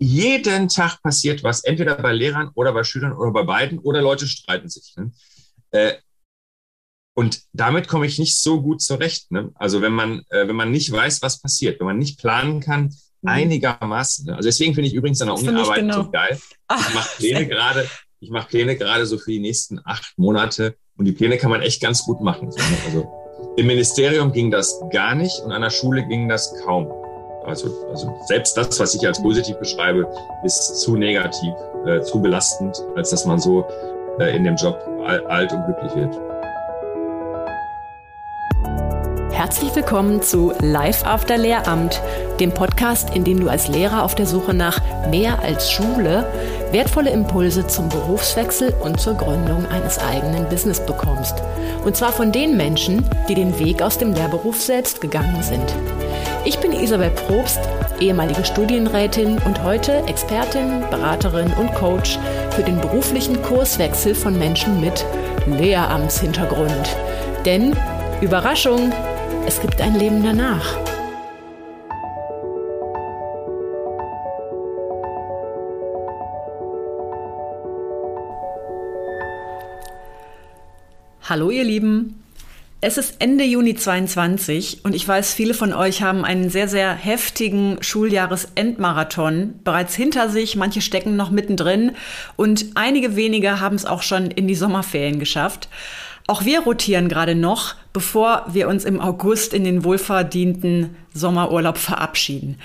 jeden Tag passiert was, entweder bei Lehrern oder bei Schülern oder bei beiden oder Leute streiten sich. Ne? Äh, und damit komme ich nicht so gut zurecht. Ne? Also wenn man, äh, wenn man nicht weiß, was passiert, wenn man nicht planen kann, mhm. einigermaßen. Ne? Also deswegen finde ich übrigens an der Uni-Arbeit genau. so geil. Ich mache Pläne gerade, ich mache Pläne gerade so für die nächsten acht Monate und die Pläne kann man echt ganz gut machen. Ne? Also im Ministerium ging das gar nicht und an der Schule ging das kaum. Also, also selbst das, was ich als positiv beschreibe, ist zu negativ, äh, zu belastend, als dass man so äh, in dem Job alt und glücklich wird. Herzlich willkommen zu Live After Lehramt, dem Podcast, in dem du als Lehrer auf der Suche nach mehr als Schule wertvolle Impulse zum Berufswechsel und zur Gründung eines eigenen Business bekommst. Und zwar von den Menschen, die den Weg aus dem Lehrberuf selbst gegangen sind. Ich bin Isabel Probst, ehemalige Studienrätin und heute Expertin, Beraterin und Coach für den beruflichen Kurswechsel von Menschen mit Lehramtshintergrund. Denn Überraschung, es gibt ein Leben danach. Hallo ihr Lieben. Es ist Ende Juni 22 und ich weiß, viele von euch haben einen sehr, sehr heftigen Schuljahresendmarathon bereits hinter sich. Manche stecken noch mittendrin und einige wenige haben es auch schon in die Sommerferien geschafft. Auch wir rotieren gerade noch, bevor wir uns im August in den wohlverdienten Sommerurlaub verabschieden.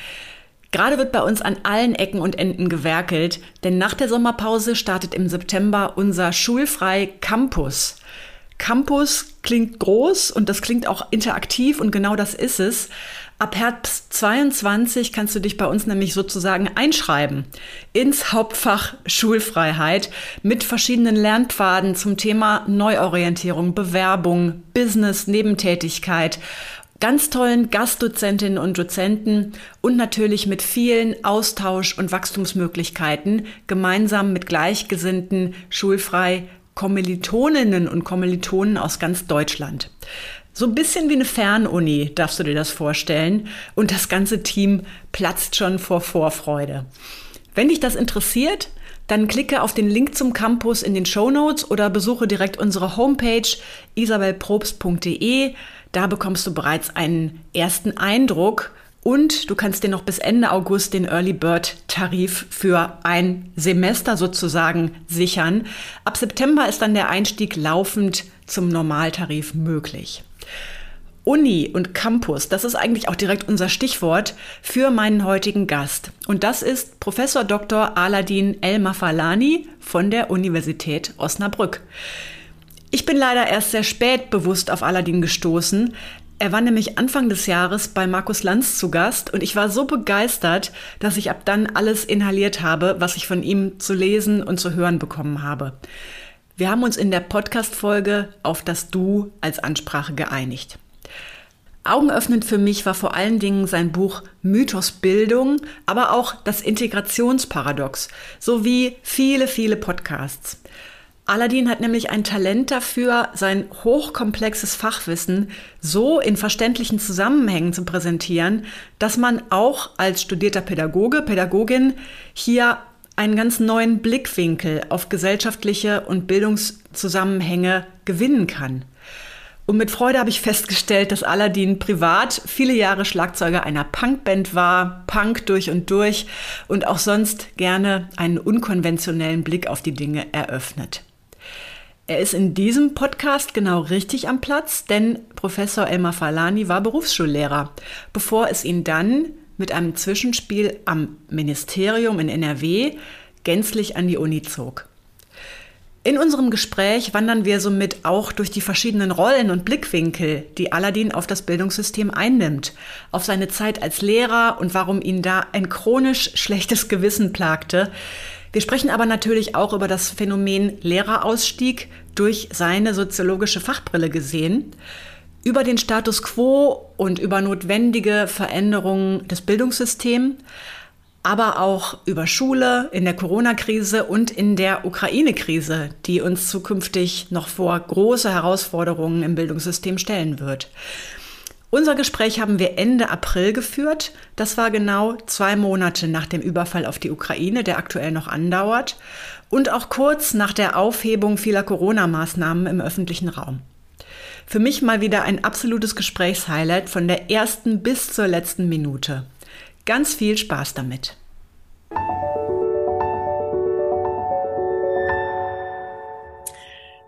Gerade wird bei uns an allen Ecken und Enden gewerkelt, denn nach der Sommerpause startet im September unser Schulfrei Campus. Campus klingt groß und das klingt auch interaktiv und genau das ist es. Ab Herbst 22 kannst du dich bei uns nämlich sozusagen einschreiben ins Hauptfach Schulfreiheit mit verschiedenen Lernpfaden zum Thema Neuorientierung, Bewerbung, Business, Nebentätigkeit ganz tollen Gastdozentinnen und Dozenten und natürlich mit vielen Austausch- und Wachstumsmöglichkeiten gemeinsam mit Gleichgesinnten schulfrei Kommilitoninnen und Kommilitonen aus ganz Deutschland. So ein bisschen wie eine Fernuni, darfst du dir das vorstellen. Und das ganze Team platzt schon vor Vorfreude. Wenn dich das interessiert, dann klicke auf den Link zum Campus in den Show Notes oder besuche direkt unsere Homepage isabelprobst.de. Da bekommst du bereits einen ersten Eindruck und du kannst dir noch bis Ende August den Early Bird Tarif für ein Semester sozusagen sichern. Ab September ist dann der Einstieg laufend zum Normaltarif möglich. Uni und Campus, das ist eigentlich auch direkt unser Stichwort für meinen heutigen Gast. Und das ist Professor Dr. Aladin El-Mafalani von der Universität Osnabrück. Ich bin leider erst sehr spät bewusst auf Aladin gestoßen. Er war nämlich Anfang des Jahres bei Markus Lanz zu Gast und ich war so begeistert, dass ich ab dann alles inhaliert habe, was ich von ihm zu lesen und zu hören bekommen habe. Wir haben uns in der Podcast-Folge auf das Du als Ansprache geeinigt. Augenöffnend für mich war vor allen Dingen sein Buch Mythos Bildung, aber auch das Integrationsparadox sowie viele, viele Podcasts. Aladdin hat nämlich ein Talent dafür, sein hochkomplexes Fachwissen so in verständlichen Zusammenhängen zu präsentieren, dass man auch als studierter Pädagoge, Pädagogin hier einen ganz neuen Blickwinkel auf gesellschaftliche und Bildungszusammenhänge gewinnen kann. Und mit Freude habe ich festgestellt, dass Aladdin privat viele Jahre Schlagzeuger einer Punkband war, Punk durch und durch und auch sonst gerne einen unkonventionellen Blick auf die Dinge eröffnet. Er ist in diesem Podcast genau richtig am Platz, denn Professor Elmar Falani war Berufsschullehrer, bevor es ihn dann mit einem Zwischenspiel am Ministerium in NRW gänzlich an die Uni zog. In unserem Gespräch wandern wir somit auch durch die verschiedenen Rollen und Blickwinkel, die Aladdin auf das Bildungssystem einnimmt, auf seine Zeit als Lehrer und warum ihn da ein chronisch schlechtes Gewissen plagte. Wir sprechen aber natürlich auch über das Phänomen Lehrerausstieg durch seine soziologische Fachbrille gesehen über den Status quo und über notwendige Veränderungen des Bildungssystems, aber auch über Schule in der Corona-Krise und in der Ukraine-Krise, die uns zukünftig noch vor große Herausforderungen im Bildungssystem stellen wird. Unser Gespräch haben wir Ende April geführt. Das war genau zwei Monate nach dem Überfall auf die Ukraine, der aktuell noch andauert, und auch kurz nach der Aufhebung vieler Corona-Maßnahmen im öffentlichen Raum. Für mich mal wieder ein absolutes Gesprächshighlight von der ersten bis zur letzten Minute. Ganz viel Spaß damit.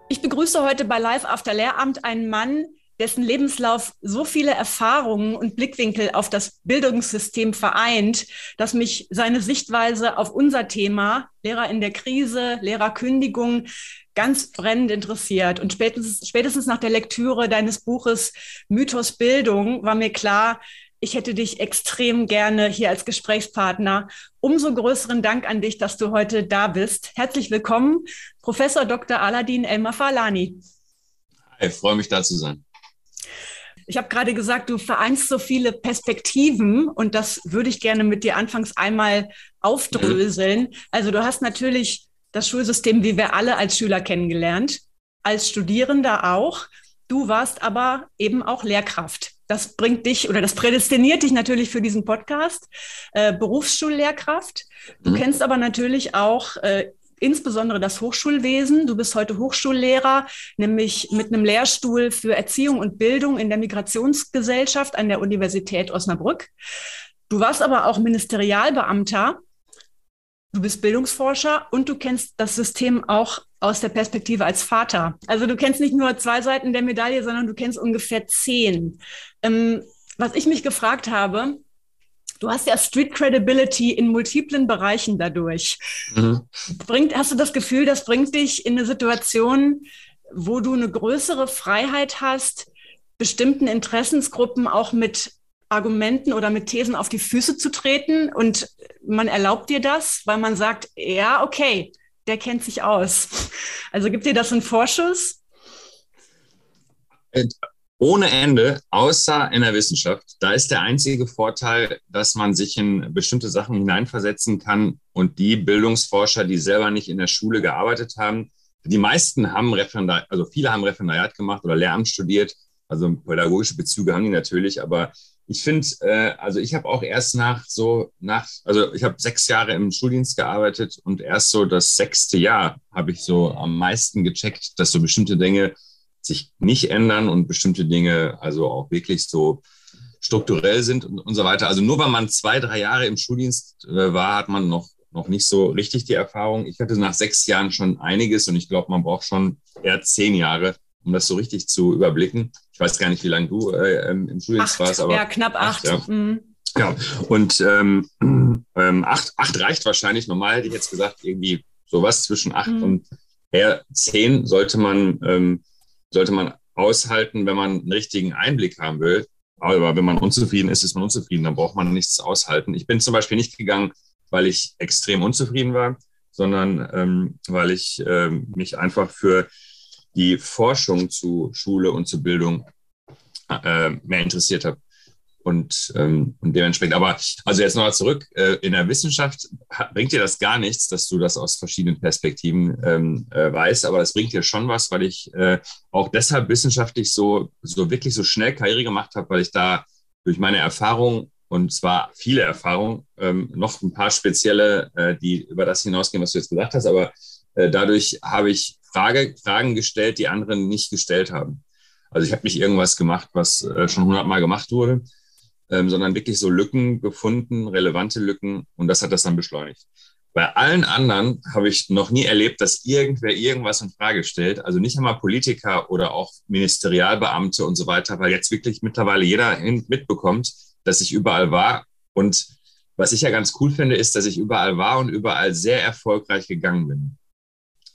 Ich begrüße heute bei Live After Lehramt einen Mann, dessen Lebenslauf so viele Erfahrungen und Blickwinkel auf das Bildungssystem vereint, dass mich seine Sichtweise auf unser Thema Lehrer in der Krise, Lehrerkündigung ganz brennend interessiert. Und spätestens, spätestens nach der Lektüre deines Buches Mythos Bildung war mir klar, ich hätte dich extrem gerne hier als Gesprächspartner. Umso größeren Dank an dich, dass du heute da bist. Herzlich willkommen, Professor Dr. Aladin Elmar Falani. Ich freue mich, da zu sein. Ich habe gerade gesagt, du vereinst so viele Perspektiven und das würde ich gerne mit dir anfangs einmal aufdröseln. Also du hast natürlich das Schulsystem, wie wir alle als Schüler kennengelernt, als Studierender auch. Du warst aber eben auch Lehrkraft. Das bringt dich oder das prädestiniert dich natürlich für diesen Podcast, äh, Berufsschullehrkraft. Du mhm. kennst aber natürlich auch äh, insbesondere das Hochschulwesen. Du bist heute Hochschullehrer, nämlich mit einem Lehrstuhl für Erziehung und Bildung in der Migrationsgesellschaft an der Universität Osnabrück. Du warst aber auch Ministerialbeamter. Du bist Bildungsforscher und du kennst das System auch aus der Perspektive als Vater. Also du kennst nicht nur zwei Seiten der Medaille, sondern du kennst ungefähr zehn. Ähm, was ich mich gefragt habe, Du hast ja Street Credibility in multiplen Bereichen dadurch. Mhm. Bringt, hast du das Gefühl, das bringt dich in eine Situation, wo du eine größere Freiheit hast, bestimmten Interessensgruppen auch mit Argumenten oder mit Thesen auf die Füße zu treten und man erlaubt dir das, weil man sagt, ja, okay, der kennt sich aus. Also gibt dir das einen Vorschuss? Ohne Ende, außer in der Wissenschaft. Da ist der einzige Vorteil, dass man sich in bestimmte Sachen hineinversetzen kann. Und die Bildungsforscher, die selber nicht in der Schule gearbeitet haben, die meisten haben Referendariat, also viele haben Referendariat gemacht oder Lehramt studiert, also pädagogische Bezüge haben die natürlich, aber ich finde, äh, also ich habe auch erst nach so, nach, also ich habe sechs Jahre im Schuldienst gearbeitet. Und erst so das sechste Jahr habe ich so am meisten gecheckt, dass so bestimmte Dinge sich nicht ändern und bestimmte Dinge also auch wirklich so strukturell sind und, und so weiter. Also nur weil man zwei, drei Jahre im Schuldienst äh, war, hat man noch, noch nicht so richtig die Erfahrung. Ich hatte nach sechs Jahren schon einiges und ich glaube, man braucht schon eher zehn Jahre, um das so richtig zu überblicken. Ich weiß gar nicht, wie lange du äh, im Schuldienst acht, warst, aber. Ja, knapp acht. acht ja. Mhm. Ja, und ähm, ähm, acht, acht reicht wahrscheinlich. Normal hätte ich jetzt gesagt, irgendwie sowas zwischen acht mhm. und eher zehn sollte man ähm, sollte man aushalten, wenn man einen richtigen Einblick haben will. Aber wenn man unzufrieden ist, ist man unzufrieden. Dann braucht man nichts aushalten. Ich bin zum Beispiel nicht gegangen, weil ich extrem unzufrieden war, sondern ähm, weil ich ähm, mich einfach für die Forschung zu Schule und zu Bildung äh, mehr interessiert habe und, ähm, und dementsprechend, aber also jetzt nochmal zurück, äh, in der Wissenschaft bringt dir das gar nichts, dass du das aus verschiedenen Perspektiven ähm, äh, weißt, aber das bringt dir schon was, weil ich äh, auch deshalb wissenschaftlich so, so wirklich so schnell Karriere gemacht habe, weil ich da durch meine Erfahrung und zwar viele Erfahrungen, ähm, noch ein paar spezielle, äh, die über das hinausgehen, was du jetzt gesagt hast, aber äh, dadurch habe ich Frage, Fragen gestellt, die anderen nicht gestellt haben. Also ich habe nicht irgendwas gemacht, was äh, schon hundertmal gemacht wurde, ähm, sondern wirklich so Lücken gefunden, relevante Lücken und das hat das dann beschleunigt. Bei allen anderen habe ich noch nie erlebt, dass irgendwer irgendwas in Frage stellt. Also nicht einmal Politiker oder auch Ministerialbeamte und so weiter, weil jetzt wirklich mittlerweile jeder mitbekommt, dass ich überall war. Und was ich ja ganz cool finde, ist, dass ich überall war und überall sehr erfolgreich gegangen bin.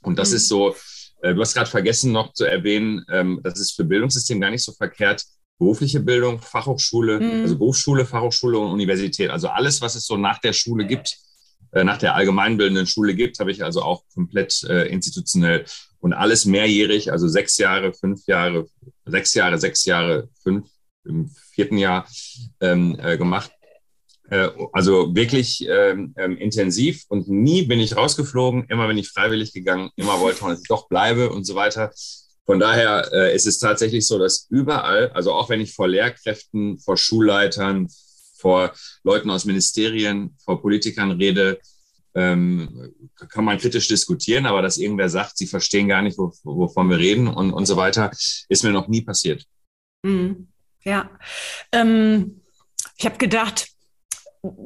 Und das mhm. ist so, äh, du hast gerade vergessen noch zu erwähnen, ähm, das ist für Bildungssystem gar nicht so verkehrt, berufliche Bildung, Fachhochschule, mhm. also Berufsschule, Fachhochschule und Universität. Also alles, was es so nach der Schule gibt, äh, nach der allgemeinbildenden Schule gibt, habe ich also auch komplett äh, institutionell und alles mehrjährig, also sechs Jahre, fünf Jahre, sechs Jahre, sechs Jahre, fünf im vierten Jahr ähm, äh, gemacht. Äh, also wirklich ähm, ähm, intensiv und nie bin ich rausgeflogen, immer bin ich freiwillig gegangen, immer wollte man, dass ich doch bleibe und so weiter. Von daher äh, ist es tatsächlich so, dass überall, also auch wenn ich vor Lehrkräften, vor Schulleitern, vor Leuten aus Ministerien, vor Politikern rede, ähm, kann man kritisch diskutieren, aber dass irgendwer sagt, sie verstehen gar nicht, wovon wir reden und, und so weiter, ist mir noch nie passiert. Mhm. Ja. Ähm, ich habe gedacht,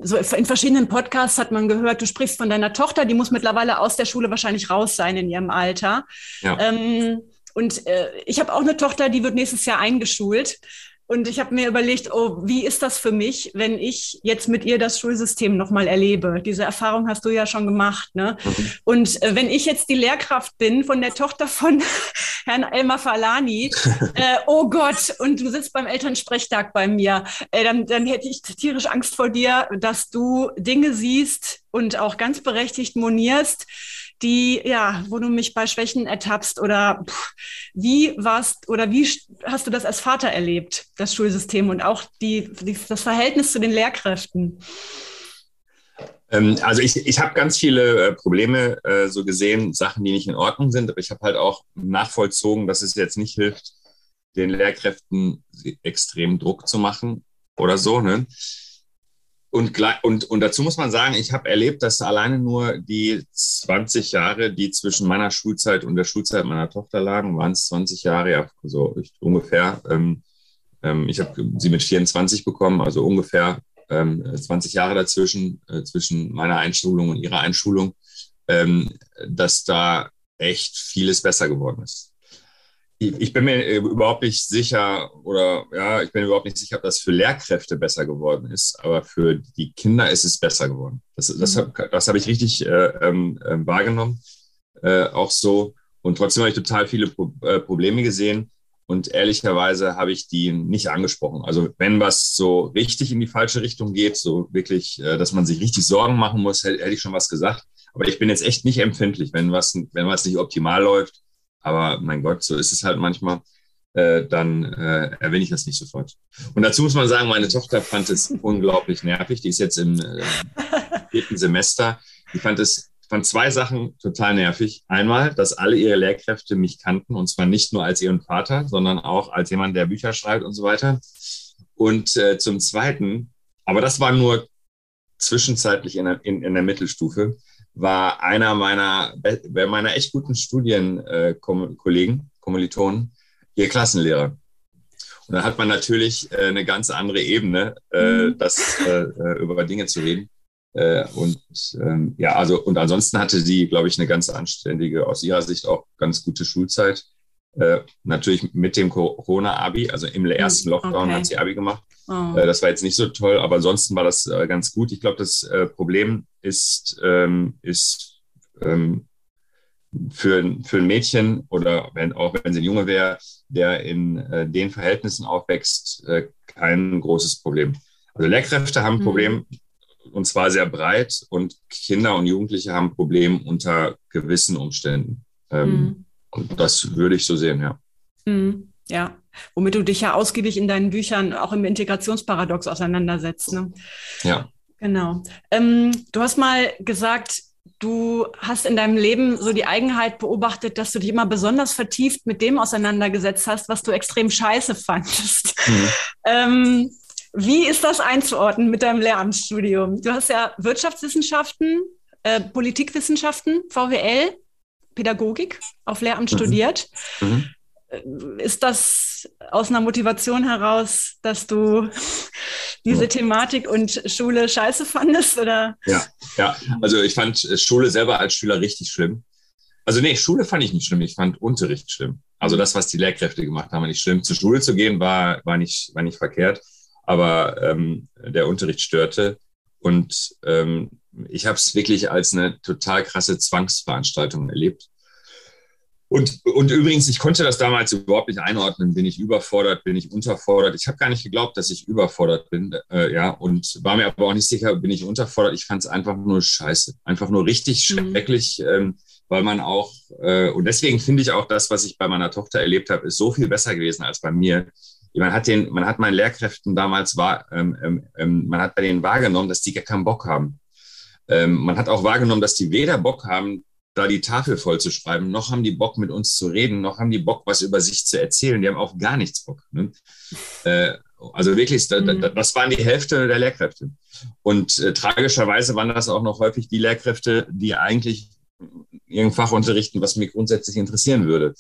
so in verschiedenen Podcasts hat man gehört, du sprichst von deiner Tochter, die muss mittlerweile aus der Schule wahrscheinlich raus sein in ihrem Alter. Ja. Ähm, und äh, ich habe auch eine Tochter, die wird nächstes Jahr eingeschult. Und ich habe mir überlegt, oh, wie ist das für mich, wenn ich jetzt mit ihr das Schulsystem nochmal erlebe? Diese Erfahrung hast du ja schon gemacht. Ne? Mhm. Und äh, wenn ich jetzt die Lehrkraft bin von der Tochter von Herrn Elmar Falani, äh, oh Gott, und du sitzt beim Elternsprechtag bei mir, äh, dann, dann hätte ich tierisch Angst vor dir, dass du Dinge siehst und auch ganz berechtigt monierst, die, ja, wo du mich bei Schwächen ertappst oder pff, wie warst oder wie hast du das als Vater erlebt, das Schulsystem und auch die, die das Verhältnis zu den Lehrkräften? Ähm, also ich, ich habe ganz viele äh, Probleme äh, so gesehen, Sachen, die nicht in Ordnung sind, aber ich habe halt auch nachvollzogen, dass es jetzt nicht hilft, den Lehrkräften extrem Druck zu machen oder so. Ne? Und, und, und dazu muss man sagen, ich habe erlebt, dass alleine nur die 20 Jahre, die zwischen meiner Schulzeit und der Schulzeit meiner Tochter lagen, waren es 20 Jahre, ja, so ungefähr. Ähm, ähm, ich habe sie mit 24 bekommen, also ungefähr ähm, 20 Jahre dazwischen, äh, zwischen meiner Einschulung und ihrer Einschulung, ähm, dass da echt vieles besser geworden ist ich bin mir äh, überhaupt nicht sicher oder ja, ich bin überhaupt nicht sicher, ob das für Lehrkräfte besser geworden ist, aber für die Kinder ist es besser geworden. Das, das, mhm. das habe ich richtig äh, äh, wahrgenommen, äh, auch so. Und trotzdem habe ich total viele Pro äh, Probleme gesehen und ehrlicherweise habe ich die nicht angesprochen. Also wenn was so richtig in die falsche Richtung geht, so wirklich, äh, dass man sich richtig Sorgen machen muss, hätte, hätte ich schon was gesagt. Aber ich bin jetzt echt nicht empfindlich, wenn was, wenn was nicht optimal läuft aber mein Gott, so ist es halt manchmal. Äh, dann äh, erwähne ich das nicht sofort. Und dazu muss man sagen, meine Tochter fand es unglaublich nervig. Die ist jetzt im äh, vierten Semester. Die fand es fand zwei Sachen total nervig. Einmal, dass alle ihre Lehrkräfte mich kannten und zwar nicht nur als ihren Vater, sondern auch als jemand, der Bücher schreibt und so weiter. Und äh, zum Zweiten, aber das war nur zwischenzeitlich in der, in, in der Mittelstufe, war einer meiner, meiner echt guten Studienkollegen, äh, Kommilitonen, ihr Klassenlehrer. Und da hat man natürlich äh, eine ganz andere Ebene, äh, mhm. das über Dinge zu reden. und ähm, ja, also und ansonsten hatte sie, glaube ich, eine ganz anständige, aus ihrer Sicht auch ganz gute Schulzeit. natürlich mit dem Corona-Abi, also im ersten Lockdown okay. hat sie Abi gemacht. Oh. das war jetzt nicht so toll, aber ansonsten war das ganz gut. Ich glaube, das Problem ist, ähm, ist ähm, für, für ein Mädchen oder wenn, auch wenn sie ein Junge wäre, der in äh, den Verhältnissen aufwächst, äh, kein großes Problem. Also Lehrkräfte haben ein mhm. Problem und zwar sehr breit und Kinder und Jugendliche haben ein Problem unter gewissen Umständen. Ähm, mhm. Und das würde ich so sehen, ja. Mhm. Ja, womit du dich ja ausgiebig in deinen Büchern auch im Integrationsparadox auseinandersetzt. Ne? Ja. Genau. Ähm, du hast mal gesagt, du hast in deinem Leben so die Eigenheit beobachtet, dass du dich immer besonders vertieft mit dem auseinandergesetzt hast, was du extrem scheiße fandest. Mhm. Ähm, wie ist das einzuordnen mit deinem Lehramtsstudium? Du hast ja Wirtschaftswissenschaften, äh, Politikwissenschaften, VWL, Pädagogik auf Lehramt mhm. studiert. Mhm ist das aus einer Motivation heraus, dass du diese ja. Thematik und Schule scheiße fandest? Oder? Ja, ja, also ich fand Schule selber als Schüler richtig schlimm. Also nee, Schule fand ich nicht schlimm, ich fand Unterricht schlimm. Also das, was die Lehrkräfte gemacht haben, war nicht schlimm. Zur Schule zu gehen war, war, nicht, war nicht verkehrt, aber ähm, der Unterricht störte. Und ähm, ich habe es wirklich als eine total krasse Zwangsveranstaltung erlebt. Und, und übrigens, ich konnte das damals überhaupt nicht einordnen. Bin ich überfordert, bin ich unterfordert? Ich habe gar nicht geglaubt, dass ich überfordert bin, äh, ja, und war mir aber auch nicht sicher, bin ich unterfordert. Ich fand es einfach nur scheiße, einfach nur richtig mhm. schrecklich, ähm, weil man auch, äh, und deswegen finde ich auch das, was ich bei meiner Tochter erlebt habe, ist so viel besser gewesen als bei mir. Man hat den, man hat meinen Lehrkräften damals war, ähm, ähm, ähm man hat bei denen wahrgenommen, dass die gar keinen Bock haben. Ähm, man hat auch wahrgenommen, dass die weder Bock haben, da die Tafel voll zu schreiben, noch haben die Bock, mit uns zu reden, noch haben die Bock, was über sich zu erzählen. Die haben auch gar nichts Bock. Ne? Äh, also wirklich, mhm. das waren die Hälfte der Lehrkräfte. Und äh, tragischerweise waren das auch noch häufig die Lehrkräfte, die eigentlich irgendein Fach unterrichten, was mich grundsätzlich interessieren würde.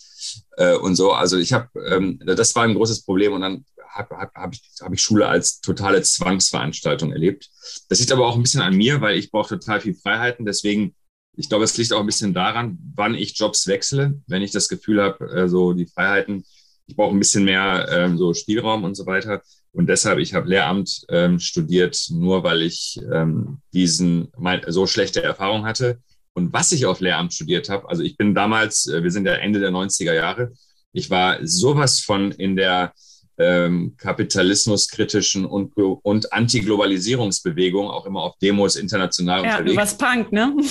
Äh, und so, also ich habe, ähm, das war ein großes Problem. Und dann habe hab, hab ich, hab ich Schule als totale Zwangsveranstaltung erlebt. Das liegt aber auch ein bisschen an mir, weil ich brauche total viel Freiheiten. Deswegen ich glaube, es liegt auch ein bisschen daran, wann ich Jobs wechsle. Wenn ich das Gefühl habe, äh, so die Freiheiten, ich brauche ein bisschen mehr ähm, so Spielraum und so weiter. Und deshalb, ich habe Lehramt ähm, studiert, nur weil ich ähm, diesen mein, so schlechte Erfahrung hatte. Und was ich auf Lehramt studiert habe, also ich bin damals, äh, wir sind ja Ende der 90er Jahre, ich war sowas von in der ähm, kapitalismuskritischen und, und Antiglobalisierungsbewegung, auch immer auf Demos international ja, unterwegs. Ja, was Punk, ne?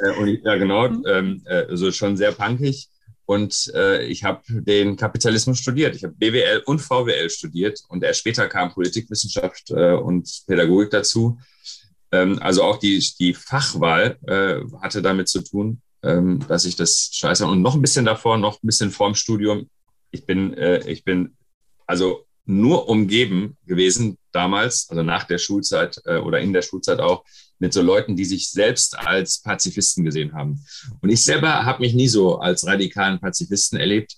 Äh, und, ja, genau, mhm. ähm, äh, also schon sehr punkig. Und äh, ich habe den Kapitalismus studiert. Ich habe BWL und VWL studiert und erst später kam Politikwissenschaft äh, und Pädagogik dazu. Ähm, also auch die, die Fachwahl äh, hatte damit zu tun, ähm, dass ich das scheiße und noch ein bisschen davor, noch ein bisschen vorm Studium. Ich bin, äh, ich bin also nur umgeben gewesen damals, also nach der Schulzeit äh, oder in der Schulzeit auch, mit so Leuten, die sich selbst als Pazifisten gesehen haben. Und ich selber habe mich nie so als radikalen Pazifisten erlebt.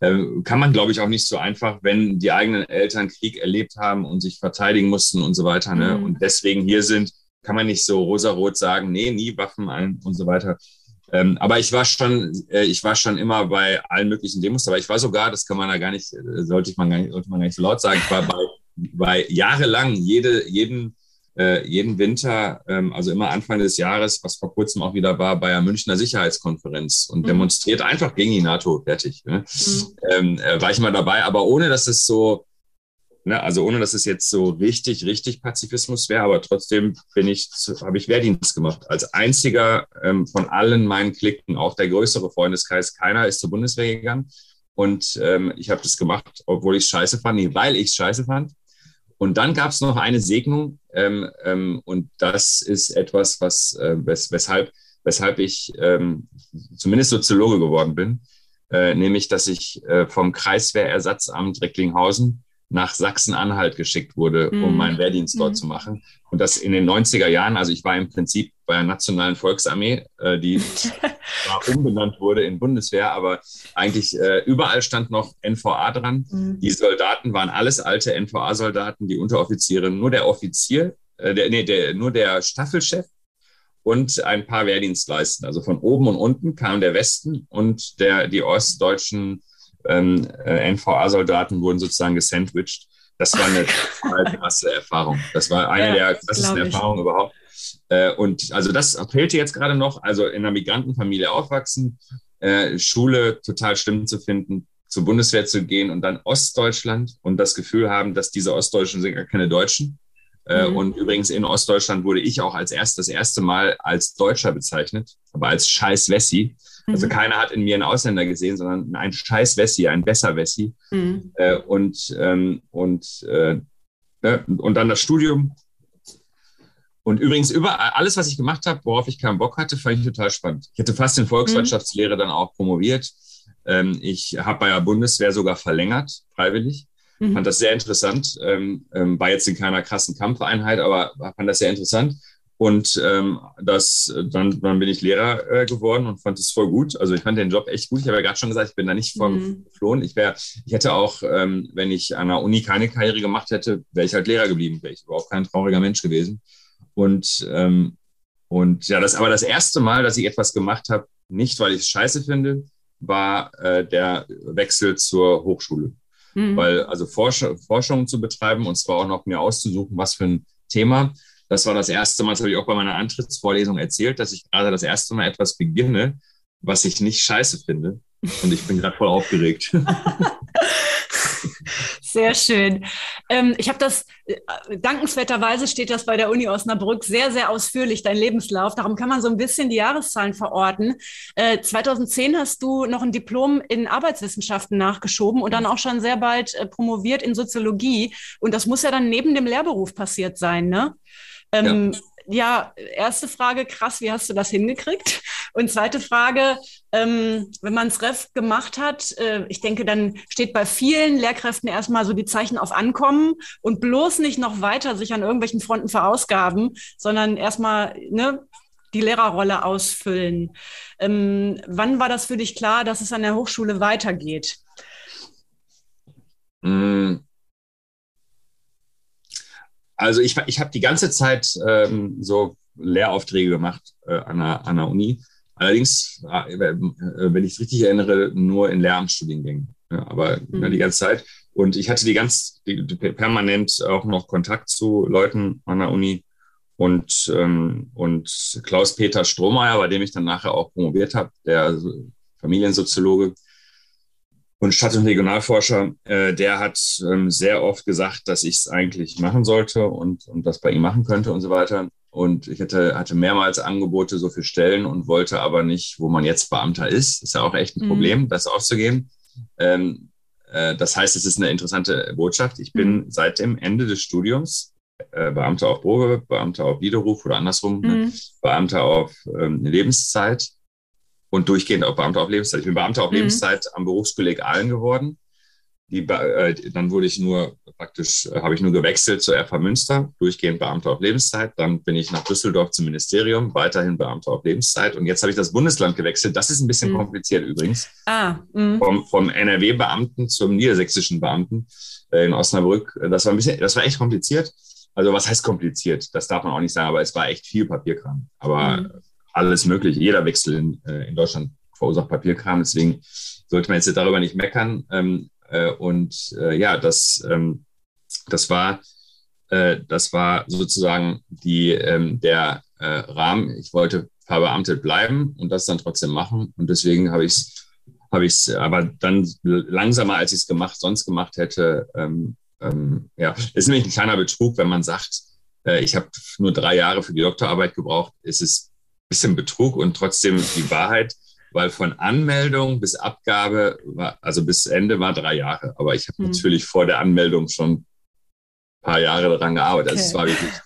Ähm, kann man, glaube ich, auch nicht so einfach, wenn die eigenen Eltern Krieg erlebt haben und sich verteidigen mussten und so weiter. Ne? Mhm. Und deswegen hier sind, kann man nicht so rosarot sagen, nee, nie Waffen ein und so weiter. Ähm, aber ich war schon, äh, ich war schon immer bei allen möglichen Demos dabei. Ich war sogar, das kann man da gar nicht, äh, sollte ich man gar nicht, sollte man gar nicht so laut sagen, ich war bei, bei jahrelang jede, jeden, äh, jeden Winter, ähm, also immer Anfang des Jahres, was vor kurzem auch wieder war, bei der Münchner Sicherheitskonferenz und mhm. demonstriert einfach gegen die NATO, fertig. Ne? Mhm. Ähm, äh, war ich mal dabei, aber ohne dass es so, Ne, also ohne, dass es jetzt so richtig, richtig Pazifismus wäre, aber trotzdem bin ich, habe ich Wehrdienst gemacht. Als einziger ähm, von allen meinen Klicken, auch der größere Freundeskreis, keiner ist zur Bundeswehr gegangen. Und ähm, ich habe das gemacht, obwohl ich es scheiße fand, nee, weil ich es scheiße fand. Und dann gab es noch eine Segnung ähm, ähm, und das ist etwas, was äh, wes weshalb, weshalb ich ähm, zumindest Soziologe geworden bin, äh, nämlich dass ich äh, vom Kreiswehrersatzamt Recklinghausen nach Sachsen-Anhalt geschickt wurde, um mhm. meinen Wehrdienst dort mhm. zu machen. Und das in den 90er Jahren, also ich war im Prinzip bei der Nationalen Volksarmee, äh, die zwar umbenannt wurde in Bundeswehr, aber eigentlich äh, überall stand noch NVA dran. Mhm. Die Soldaten waren alles alte NVA-Soldaten, die Unteroffiziere, nur der Offizier, äh, der, nee, der, nur der Staffelchef und ein paar Wehrdienstleisten. Also von oben und unten kam der Westen und der, die ostdeutschen ähm, äh, NVA-Soldaten wurden sozusagen gesandwiched. Das war eine total krasse Erfahrung. Das war eine ja, der krassesten Erfahrungen überhaupt. Äh, und also das fehlte jetzt gerade noch. Also in einer Migrantenfamilie aufwachsen, äh, Schule total schlimm zu finden, zur Bundeswehr zu gehen und dann Ostdeutschland und das Gefühl haben, dass diese Ostdeutschen sind gar keine Deutschen. Äh, mhm. Und übrigens in Ostdeutschland wurde ich auch als erst das erste Mal als Deutscher bezeichnet, aber als Scheiß Wessi. Also mhm. keiner hat in mir einen Ausländer gesehen, sondern ein scheiß Wessi, ein besser Wessi. Mhm. Äh, und, ähm, und, äh, ne, und dann das Studium. Und übrigens, über alles, was ich gemacht habe, worauf ich keinen Bock hatte, fand ich total spannend. Ich hätte fast in Volkswirtschaftslehre mhm. dann auch promoviert. Ähm, ich habe bei der Bundeswehr sogar verlängert, freiwillig. Mhm. Fand das sehr interessant. Ähm, ähm, war jetzt in keiner krassen Kampfeinheit, aber fand das sehr interessant. Und ähm, das, dann, dann bin ich Lehrer äh, geworden und fand es voll gut. Also ich fand den Job echt gut. Ich habe ja gerade schon gesagt, ich bin da nicht voll mhm. geflohen. Ich wäre, ich hätte auch, ähm, wenn ich an der Uni keine Karriere gemacht hätte, wäre ich halt Lehrer geblieben. Wäre ich überhaupt kein trauriger Mensch gewesen. Und, ähm, und ja, das aber das erste Mal, dass ich etwas gemacht habe, nicht weil ich es scheiße finde, war äh, der Wechsel zur Hochschule. Mhm. Weil also Forsch Forschung zu betreiben und zwar auch noch mir auszusuchen, was für ein Thema das war das erste Mal, das habe ich auch bei meiner Antrittsvorlesung erzählt, dass ich gerade das erste Mal etwas beginne, was ich nicht scheiße finde. Und ich bin gerade voll aufgeregt. Sehr schön. Ähm, ich habe das, äh, dankenswerterweise steht das bei der Uni Osnabrück sehr, sehr ausführlich, dein Lebenslauf. Darum kann man so ein bisschen die Jahreszahlen verorten. Äh, 2010 hast du noch ein Diplom in Arbeitswissenschaften nachgeschoben und dann auch schon sehr bald äh, promoviert in Soziologie. Und das muss ja dann neben dem Lehrberuf passiert sein, ne? Ähm, ja. Ja. erste Frage, krass, wie hast du das hingekriegt? Und zweite Frage, ähm, wenn man das Ref gemacht hat, äh, ich denke, dann steht bei vielen Lehrkräften erstmal so die Zeichen auf Ankommen und bloß nicht noch weiter sich an irgendwelchen Fronten verausgaben, sondern erstmal ne, die Lehrerrolle ausfüllen. Ähm, wann war das für dich klar, dass es an der Hochschule weitergeht? Mm. Also ich, ich habe die ganze Zeit ähm, so Lehraufträge gemacht äh, an, der, an der Uni. Allerdings, äh, wenn ich es richtig erinnere, nur in Lehramtsstudiengängen. Ja, aber mhm. ja, die ganze Zeit. Und ich hatte die ganz die, die permanent auch noch Kontakt zu Leuten an der Uni. Und, ähm, und Klaus-Peter Strohmeier, bei dem ich dann nachher auch promoviert habe, der Familiensoziologe, und Stadt- und Regionalforscher, äh, der hat ähm, sehr oft gesagt, dass ich es eigentlich machen sollte und, und das bei ihm machen könnte und so weiter. Und ich hatte, hatte mehrmals Angebote so für Stellen und wollte aber nicht, wo man jetzt Beamter ist. Ist ja auch echt ein mhm. Problem, das aufzugeben. Ähm, äh, das heißt, es ist eine interessante Botschaft. Ich bin mhm. seit dem Ende des Studiums äh, Beamter auf Probe, Beamter auf Widerruf oder andersrum, ne? mhm. ne? Beamter auf ähm, Lebenszeit und durchgehend auch Beamter auf Lebenszeit. Ich bin Beamter auf mhm. Lebenszeit am Berufskolleg Aalen geworden. Die, äh, dann wurde ich nur praktisch, äh, habe ich nur gewechselt zur RV Münster, durchgehend Beamter auf Lebenszeit. Dann bin ich nach Düsseldorf zum Ministerium, weiterhin Beamter auf Lebenszeit. Und jetzt habe ich das Bundesland gewechselt. Das ist ein bisschen mhm. kompliziert übrigens. Ah, mh. vom, vom NRW-Beamten zum niedersächsischen Beamten äh, in Osnabrück. Das war ein bisschen, das war echt kompliziert. Also was heißt kompliziert? Das darf man auch nicht sagen, aber es war echt viel Papierkram. Aber mhm alles mögliche. Jeder Wechsel in, äh, in Deutschland verursacht Papierkram. Deswegen sollte man jetzt darüber nicht meckern. Ähm, äh, und äh, ja, das, ähm, das war äh, das war sozusagen die, ähm, der äh, Rahmen. Ich wollte verbeamtet bleiben und das dann trotzdem machen. Und deswegen habe ich es habe ich es aber dann langsamer, als ich es gemacht, sonst gemacht hätte. Ähm, ähm, ja, ist nämlich ein kleiner Betrug, wenn man sagt, äh, ich habe nur drei Jahre für die Doktorarbeit gebraucht. Es ist bisschen Betrug und trotzdem die Wahrheit, weil von Anmeldung bis Abgabe, war, also bis Ende war drei Jahre. Aber ich habe hm. natürlich vor der Anmeldung schon ein paar Jahre daran gearbeitet. Also okay. Also es war wirklich,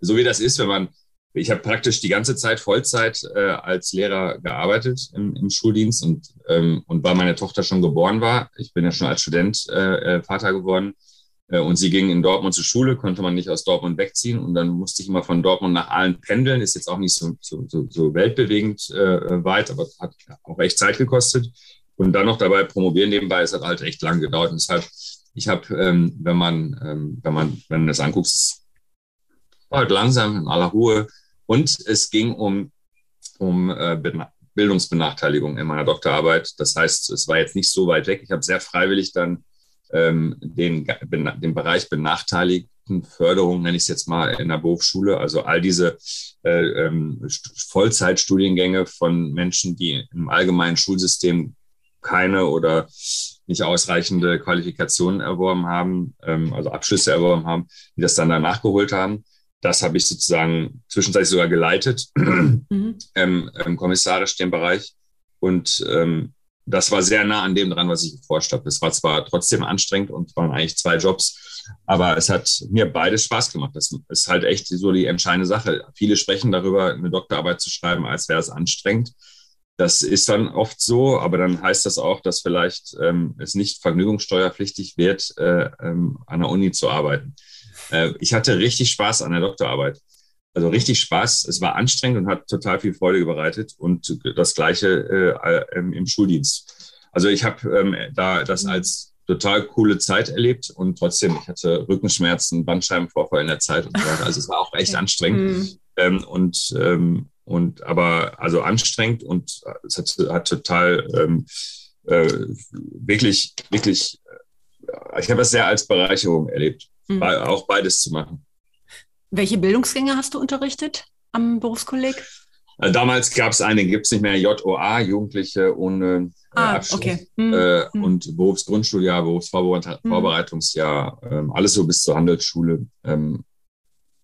so wie das ist, wenn man, ich habe praktisch die ganze Zeit Vollzeit äh, als Lehrer gearbeitet im, im Schuldienst und, ähm, und weil meine Tochter schon geboren war, ich bin ja schon als Student äh, äh Vater geworden, und sie ging in Dortmund zur Schule, konnte man nicht aus Dortmund wegziehen. Und dann musste ich immer von Dortmund nach Aalen pendeln. Ist jetzt auch nicht so, so, so, so weltbewegend äh, weit, aber hat auch echt Zeit gekostet. Und dann noch dabei promovieren nebenbei, es hat halt echt lang gedauert. Und deshalb, ich habe, ähm, wenn man, ähm, wenn man, wenn man das anguckt, war halt langsam in aller Ruhe. Und es ging um, um äh, Bildungsbenachteiligung in meiner Doktorarbeit. Das heißt, es war jetzt nicht so weit weg. Ich habe sehr freiwillig dann ähm, den, den Bereich benachteiligten Förderung, nenne ich es jetzt mal, in der Berufsschule. Also all diese äh, ähm, Vollzeitstudiengänge von Menschen, die im allgemeinen Schulsystem keine oder nicht ausreichende Qualifikationen erworben haben, ähm, also Abschlüsse erworben haben, die das dann danach geholt haben. Das habe ich sozusagen zwischenzeitlich sogar geleitet, mhm. ähm, ähm, kommissarisch den Bereich. Und ähm, das war sehr nah an dem dran, was ich geforscht habe. Es war zwar trotzdem anstrengend und waren eigentlich zwei Jobs, aber es hat mir beides Spaß gemacht. Das ist halt echt so die entscheidende Sache. Viele sprechen darüber, eine Doktorarbeit zu schreiben, als wäre es anstrengend. Das ist dann oft so, aber dann heißt das auch, dass vielleicht ähm, es nicht vergnügungssteuerpflichtig wird, äh, ähm, an der Uni zu arbeiten. Äh, ich hatte richtig Spaß an der Doktorarbeit. Also richtig Spaß. Es war anstrengend und hat total viel Freude bereitet und das Gleiche äh, ähm, im Schuldienst. Also ich habe ähm, da das mhm. als total coole Zeit erlebt und trotzdem, ich hatte Rückenschmerzen, Bandscheibenvorfall in der Zeit und so weiter. Also es war auch echt okay. anstrengend. Mhm. Ähm, und, ähm, und aber also anstrengend und es hat, hat total ähm, äh, wirklich, wirklich, äh, ich habe es sehr als Bereicherung erlebt, mhm. auch beides zu machen. Welche Bildungsgänge hast du unterrichtet am Berufskolleg? Äh, damals gab es eine, gibt es nicht mehr, JOA, Jugendliche ohne äh, ah, Abschluss. Okay. Hm. Äh, hm. Und Berufsgrundschuljahr, Berufsvorbereitungsjahr, hm. ähm, alles so bis zur Handelsschule. Ähm,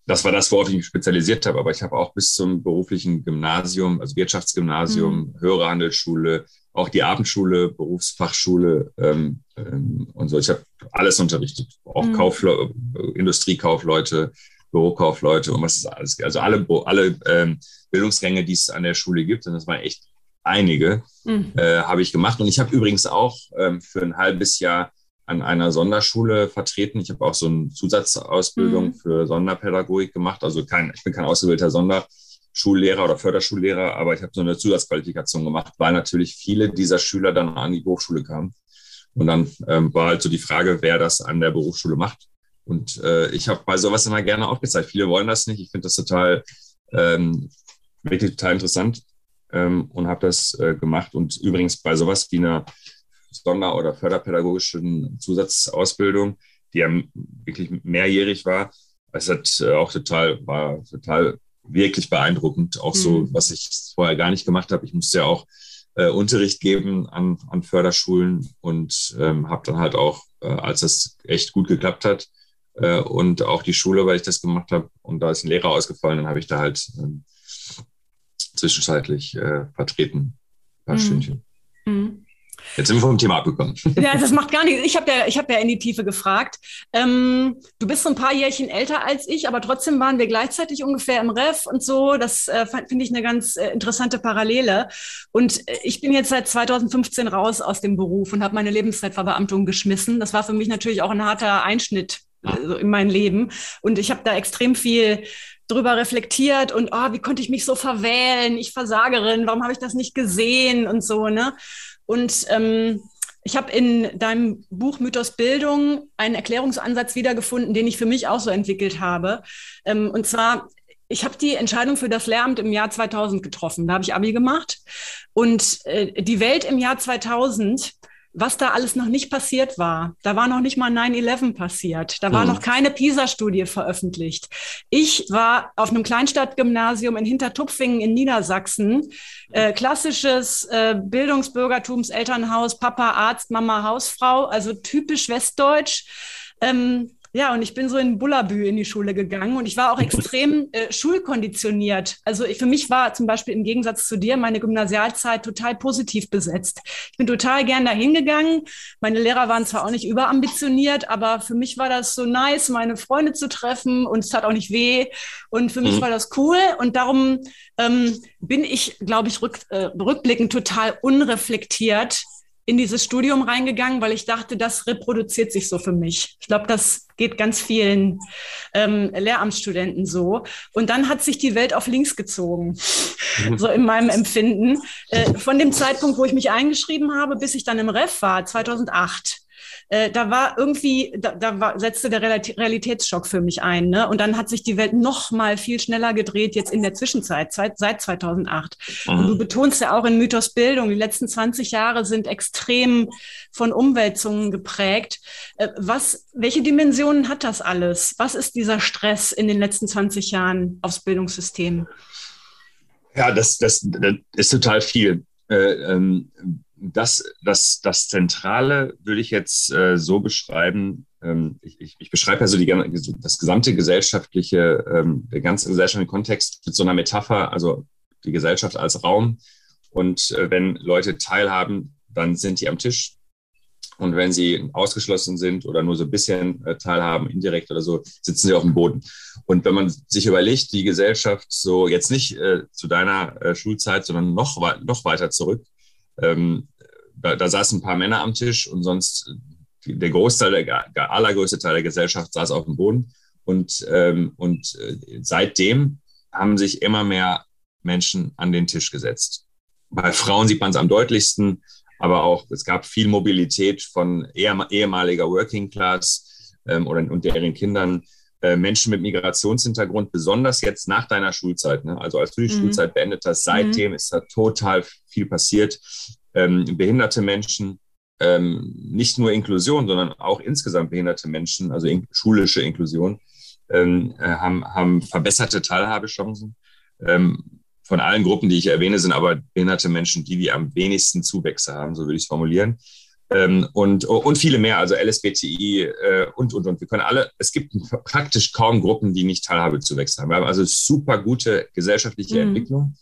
das war das, worauf ich mich spezialisiert habe. Aber ich habe auch bis zum beruflichen Gymnasium, also Wirtschaftsgymnasium, hm. höhere Handelsschule, auch die Abendschule, Berufsfachschule ähm, ähm, und so. Ich habe alles unterrichtet, auch hm. Kaufle Industriekaufleute, Bürokaufleute und was ist alles. Also alle, alle ähm, Bildungsgänge, die es an der Schule gibt, und das waren echt einige, mhm. äh, habe ich gemacht. Und ich habe übrigens auch ähm, für ein halbes Jahr an einer Sonderschule vertreten. Ich habe auch so eine Zusatzausbildung mhm. für Sonderpädagogik gemacht. Also kein, ich bin kein ausgebildeter Sonderschullehrer oder Förderschullehrer, aber ich habe so eine Zusatzqualifikation gemacht, weil natürlich viele dieser Schüler dann an die Hochschule kamen. Und dann ähm, war halt so die Frage, wer das an der Berufsschule macht. Und äh, ich habe bei sowas immer gerne aufgezeigt. Viele wollen das nicht. Ich finde das total, ähm, wirklich total interessant ähm, und habe das äh, gemacht. Und übrigens bei sowas wie einer Sonder- oder förderpädagogischen Zusatzausbildung, die ja wirklich mehrjährig war, es hat äh, auch total, war total wirklich beeindruckend. Auch so, mhm. was ich vorher gar nicht gemacht habe. Ich musste ja auch äh, Unterricht geben an, an Förderschulen und ähm, habe dann halt auch, äh, als das echt gut geklappt hat, äh, und auch die Schule, weil ich das gemacht habe und da ist ein Lehrer ausgefallen, dann habe ich da halt ähm, zwischenzeitlich äh, vertreten, ein paar mhm. Stündchen. Mhm. Jetzt sind wir vom Thema abgekommen. Ja, das macht gar nichts. Ich habe ja, hab ja in die Tiefe gefragt. Ähm, du bist so ein paar Jährchen älter als ich, aber trotzdem waren wir gleichzeitig ungefähr im Ref und so. Das äh, finde ich eine ganz äh, interessante Parallele. Und äh, ich bin jetzt seit 2015 raus aus dem Beruf und habe meine Lebenszeitverbeamtung geschmissen. Das war für mich natürlich auch ein harter Einschnitt also in mein Leben. Und ich habe da extrem viel drüber reflektiert und oh, wie konnte ich mich so verwählen? Ich Versagerin, warum habe ich das nicht gesehen und so, ne? Und ähm, ich habe in deinem Buch Mythos Bildung einen Erklärungsansatz wiedergefunden, den ich für mich auch so entwickelt habe. Ähm, und zwar, ich habe die Entscheidung für das Lehramt im Jahr 2000 getroffen. Da habe ich Abi gemacht. Und äh, die Welt im Jahr 2000 was da alles noch nicht passiert war. Da war noch nicht mal 9-11 passiert. Da war hm. noch keine PISA-Studie veröffentlicht. Ich war auf einem Kleinstadtgymnasium in Hintertupfingen in Niedersachsen. Äh, klassisches äh, Bildungsbürgertums, Elternhaus, Papa, Arzt, Mama, Hausfrau, also typisch westdeutsch. Ähm, ja, und ich bin so in Bullabü in die Schule gegangen und ich war auch extrem äh, schulkonditioniert. Also ich, für mich war zum Beispiel im Gegensatz zu dir meine Gymnasialzeit total positiv besetzt. Ich bin total gern dahin gegangen. Meine Lehrer waren zwar auch nicht überambitioniert, aber für mich war das so nice, meine Freunde zu treffen und es tat auch nicht weh. Und für mich mhm. war das cool und darum ähm, bin ich, glaube ich, rück, äh, rückblickend total unreflektiert in dieses Studium reingegangen, weil ich dachte, das reproduziert sich so für mich. Ich glaube, das geht ganz vielen ähm, Lehramtsstudenten so. Und dann hat sich die Welt auf links gezogen, mhm. so in meinem Empfinden. Äh, von dem Zeitpunkt, wo ich mich eingeschrieben habe, bis ich dann im Ref war, 2008 äh, da war irgendwie, da, da war, setzte der Realitätsschock für mich ein. Ne? Und dann hat sich die Welt noch mal viel schneller gedreht, jetzt in der Zwischenzeit, seit, seit 2008. Mhm. Und du betonst ja auch in Mythos Bildung, die letzten 20 Jahre sind extrem von Umwälzungen geprägt. Äh, was, welche Dimensionen hat das alles? Was ist dieser Stress in den letzten 20 Jahren aufs Bildungssystem? Ja, das, das, das ist total viel. Äh, ähm, das, das, das Zentrale würde ich jetzt äh, so beschreiben. Ähm, ich, ich, beschreibe also die, das gesamte gesellschaftliche, ähm, der ganze gesellschaftliche Kontext mit so einer Metapher, also die Gesellschaft als Raum. Und äh, wenn Leute teilhaben, dann sind die am Tisch. Und wenn sie ausgeschlossen sind oder nur so ein bisschen äh, teilhaben, indirekt oder so, sitzen sie auf dem Boden. Und wenn man sich überlegt, die Gesellschaft so jetzt nicht äh, zu deiner äh, Schulzeit, sondern noch, noch weiter zurück, ähm, da, da saßen ein paar Männer am Tisch und sonst der Großteil, der, der allergrößte Teil der Gesellschaft saß auf dem Boden. Und, ähm, und äh, seitdem haben sich immer mehr Menschen an den Tisch gesetzt. Bei Frauen sieht man es am deutlichsten, aber auch es gab viel Mobilität von ehemaliger Working Class ähm, oder, und deren Kindern, äh, Menschen mit Migrationshintergrund, besonders jetzt nach deiner Schulzeit. Ne? Also als du die mhm. Schulzeit beendet hast, seitdem mhm. ist da total viel passiert ähm, behinderte Menschen, ähm, nicht nur Inklusion, sondern auch insgesamt behinderte Menschen, also in, schulische Inklusion, ähm, äh, haben, haben verbesserte Teilhabechancen. Ähm, von allen Gruppen, die ich erwähne, sind aber behinderte Menschen die, die am wenigsten Zuwächse haben, so würde ich es formulieren. Ähm, und, und viele mehr, also LSBTI äh, und, und, und. Wir können alle, es gibt praktisch kaum Gruppen, die nicht Teilhabezuwächse haben. Wir haben also super gute gesellschaftliche mhm. Entwicklung.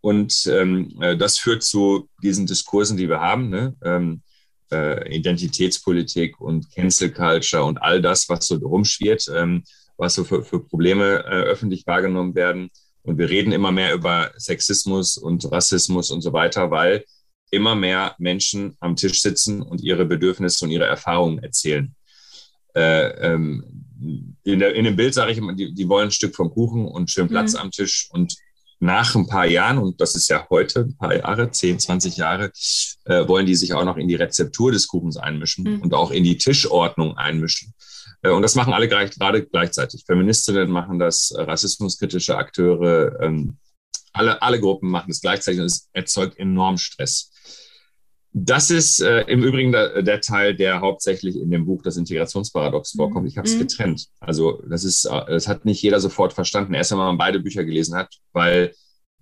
Und ähm, äh, das führt zu diesen Diskursen, die wir haben, ne? ähm, äh, Identitätspolitik und Cancel Culture und all das, was so rumschwirrt, ähm, was so für, für Probleme äh, öffentlich wahrgenommen werden. Und wir reden immer mehr über Sexismus und Rassismus und so weiter, weil immer mehr Menschen am Tisch sitzen und ihre Bedürfnisse und ihre Erfahrungen erzählen. Äh, ähm, in, der, in, dem Bild sage ich immer, die, die, wollen ein Stück vom Kuchen und schön Platz mhm. am Tisch. Und nach ein paar Jahren, und das ist ja heute ein paar Jahre, 10, 20 Jahre, äh, wollen die sich auch noch in die Rezeptur des Kuchens einmischen mhm. und auch in die Tischordnung einmischen. Äh, und das machen alle gleich, gerade gleichzeitig. Feministinnen machen das, rassismuskritische Akteure, ähm, alle, alle Gruppen machen es gleichzeitig und es erzeugt enorm Stress. Das ist äh, im Übrigen der, der, Teil, der hauptsächlich in dem Buch Das Integrationsparadox vorkommt. Ich habe es mhm. getrennt. Also das ist, äh, das hat nicht jeder sofort verstanden. Erst wenn man beide Bücher gelesen hat, weil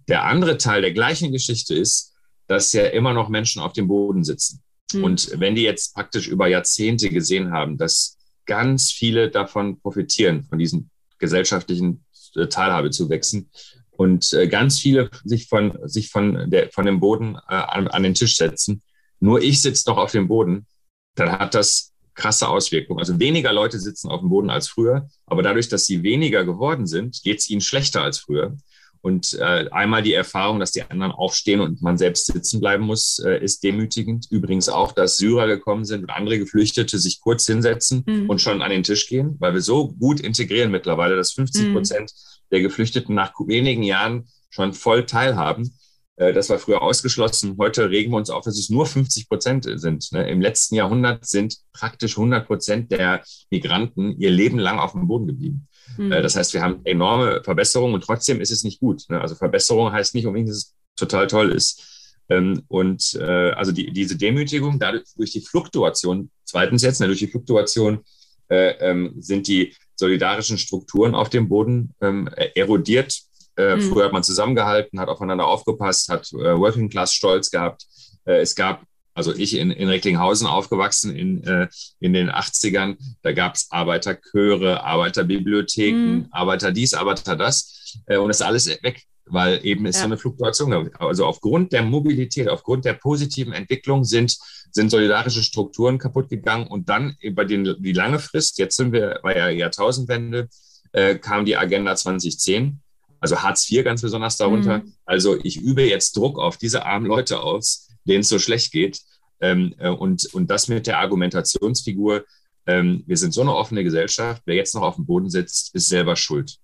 der andere Teil der gleichen Geschichte ist, dass ja immer noch Menschen auf dem Boden sitzen. Mhm. Und wenn die jetzt praktisch über Jahrzehnte gesehen haben, dass ganz viele davon profitieren, von diesen gesellschaftlichen äh, Teilhabezuwächsen, und äh, ganz viele sich von, sich von, der, von dem Boden äh, an, an den Tisch setzen. Nur ich sitze noch auf dem Boden, dann hat das krasse Auswirkungen. Also weniger Leute sitzen auf dem Boden als früher, aber dadurch, dass sie weniger geworden sind, geht es ihnen schlechter als früher. Und äh, einmal die Erfahrung, dass die anderen aufstehen und man selbst sitzen bleiben muss, äh, ist demütigend. Übrigens auch, dass Syrer gekommen sind und andere Geflüchtete sich kurz hinsetzen mhm. und schon an den Tisch gehen, weil wir so gut integrieren mittlerweile, dass 50 mhm. Prozent mhm. der Geflüchteten nach wenigen Jahren schon voll teilhaben. Äh, das war früher ausgeschlossen. Heute regen wir uns auf, dass es nur 50 Prozent sind. Ne? Im letzten Jahrhundert sind praktisch 100 Prozent der Migranten ihr Leben lang auf dem Boden geblieben. Mhm. Das heißt, wir haben enorme Verbesserungen und trotzdem ist es nicht gut. Ne? Also Verbesserung heißt nicht unbedingt, dass es total toll ist. Ähm, und äh, also die, diese Demütigung dadurch durch die Fluktuation, zweitens jetzt, ne, durch die Fluktuation äh, ähm, sind die solidarischen Strukturen auf dem Boden ähm, erodiert. Äh, mhm. Früher hat man zusammengehalten, hat aufeinander aufgepasst, hat äh, Working Class Stolz gehabt. Äh, es gab also ich in, in Recklinghausen aufgewachsen in, äh, in den 80ern, da gab es Arbeiterchöre, Arbeiterbibliotheken, mhm. Arbeiter dies, Arbeiter das äh, und das ist alles weg, weil eben ist ja. so eine Fluktuation. Also aufgrund der Mobilität, aufgrund der positiven Entwicklung sind, sind solidarische Strukturen kaputt gegangen und dann über den, die lange Frist, jetzt sind wir bei der Jahrtausendwende, äh, kam die Agenda 2010 also Hartz IV ganz besonders darunter. Mhm. Also ich übe jetzt Druck auf diese armen Leute aus, denen es so schlecht geht. Ähm, äh, und, und das mit der Argumentationsfigur, ähm, wir sind so eine offene Gesellschaft, wer jetzt noch auf dem Boden sitzt, ist selber schuld.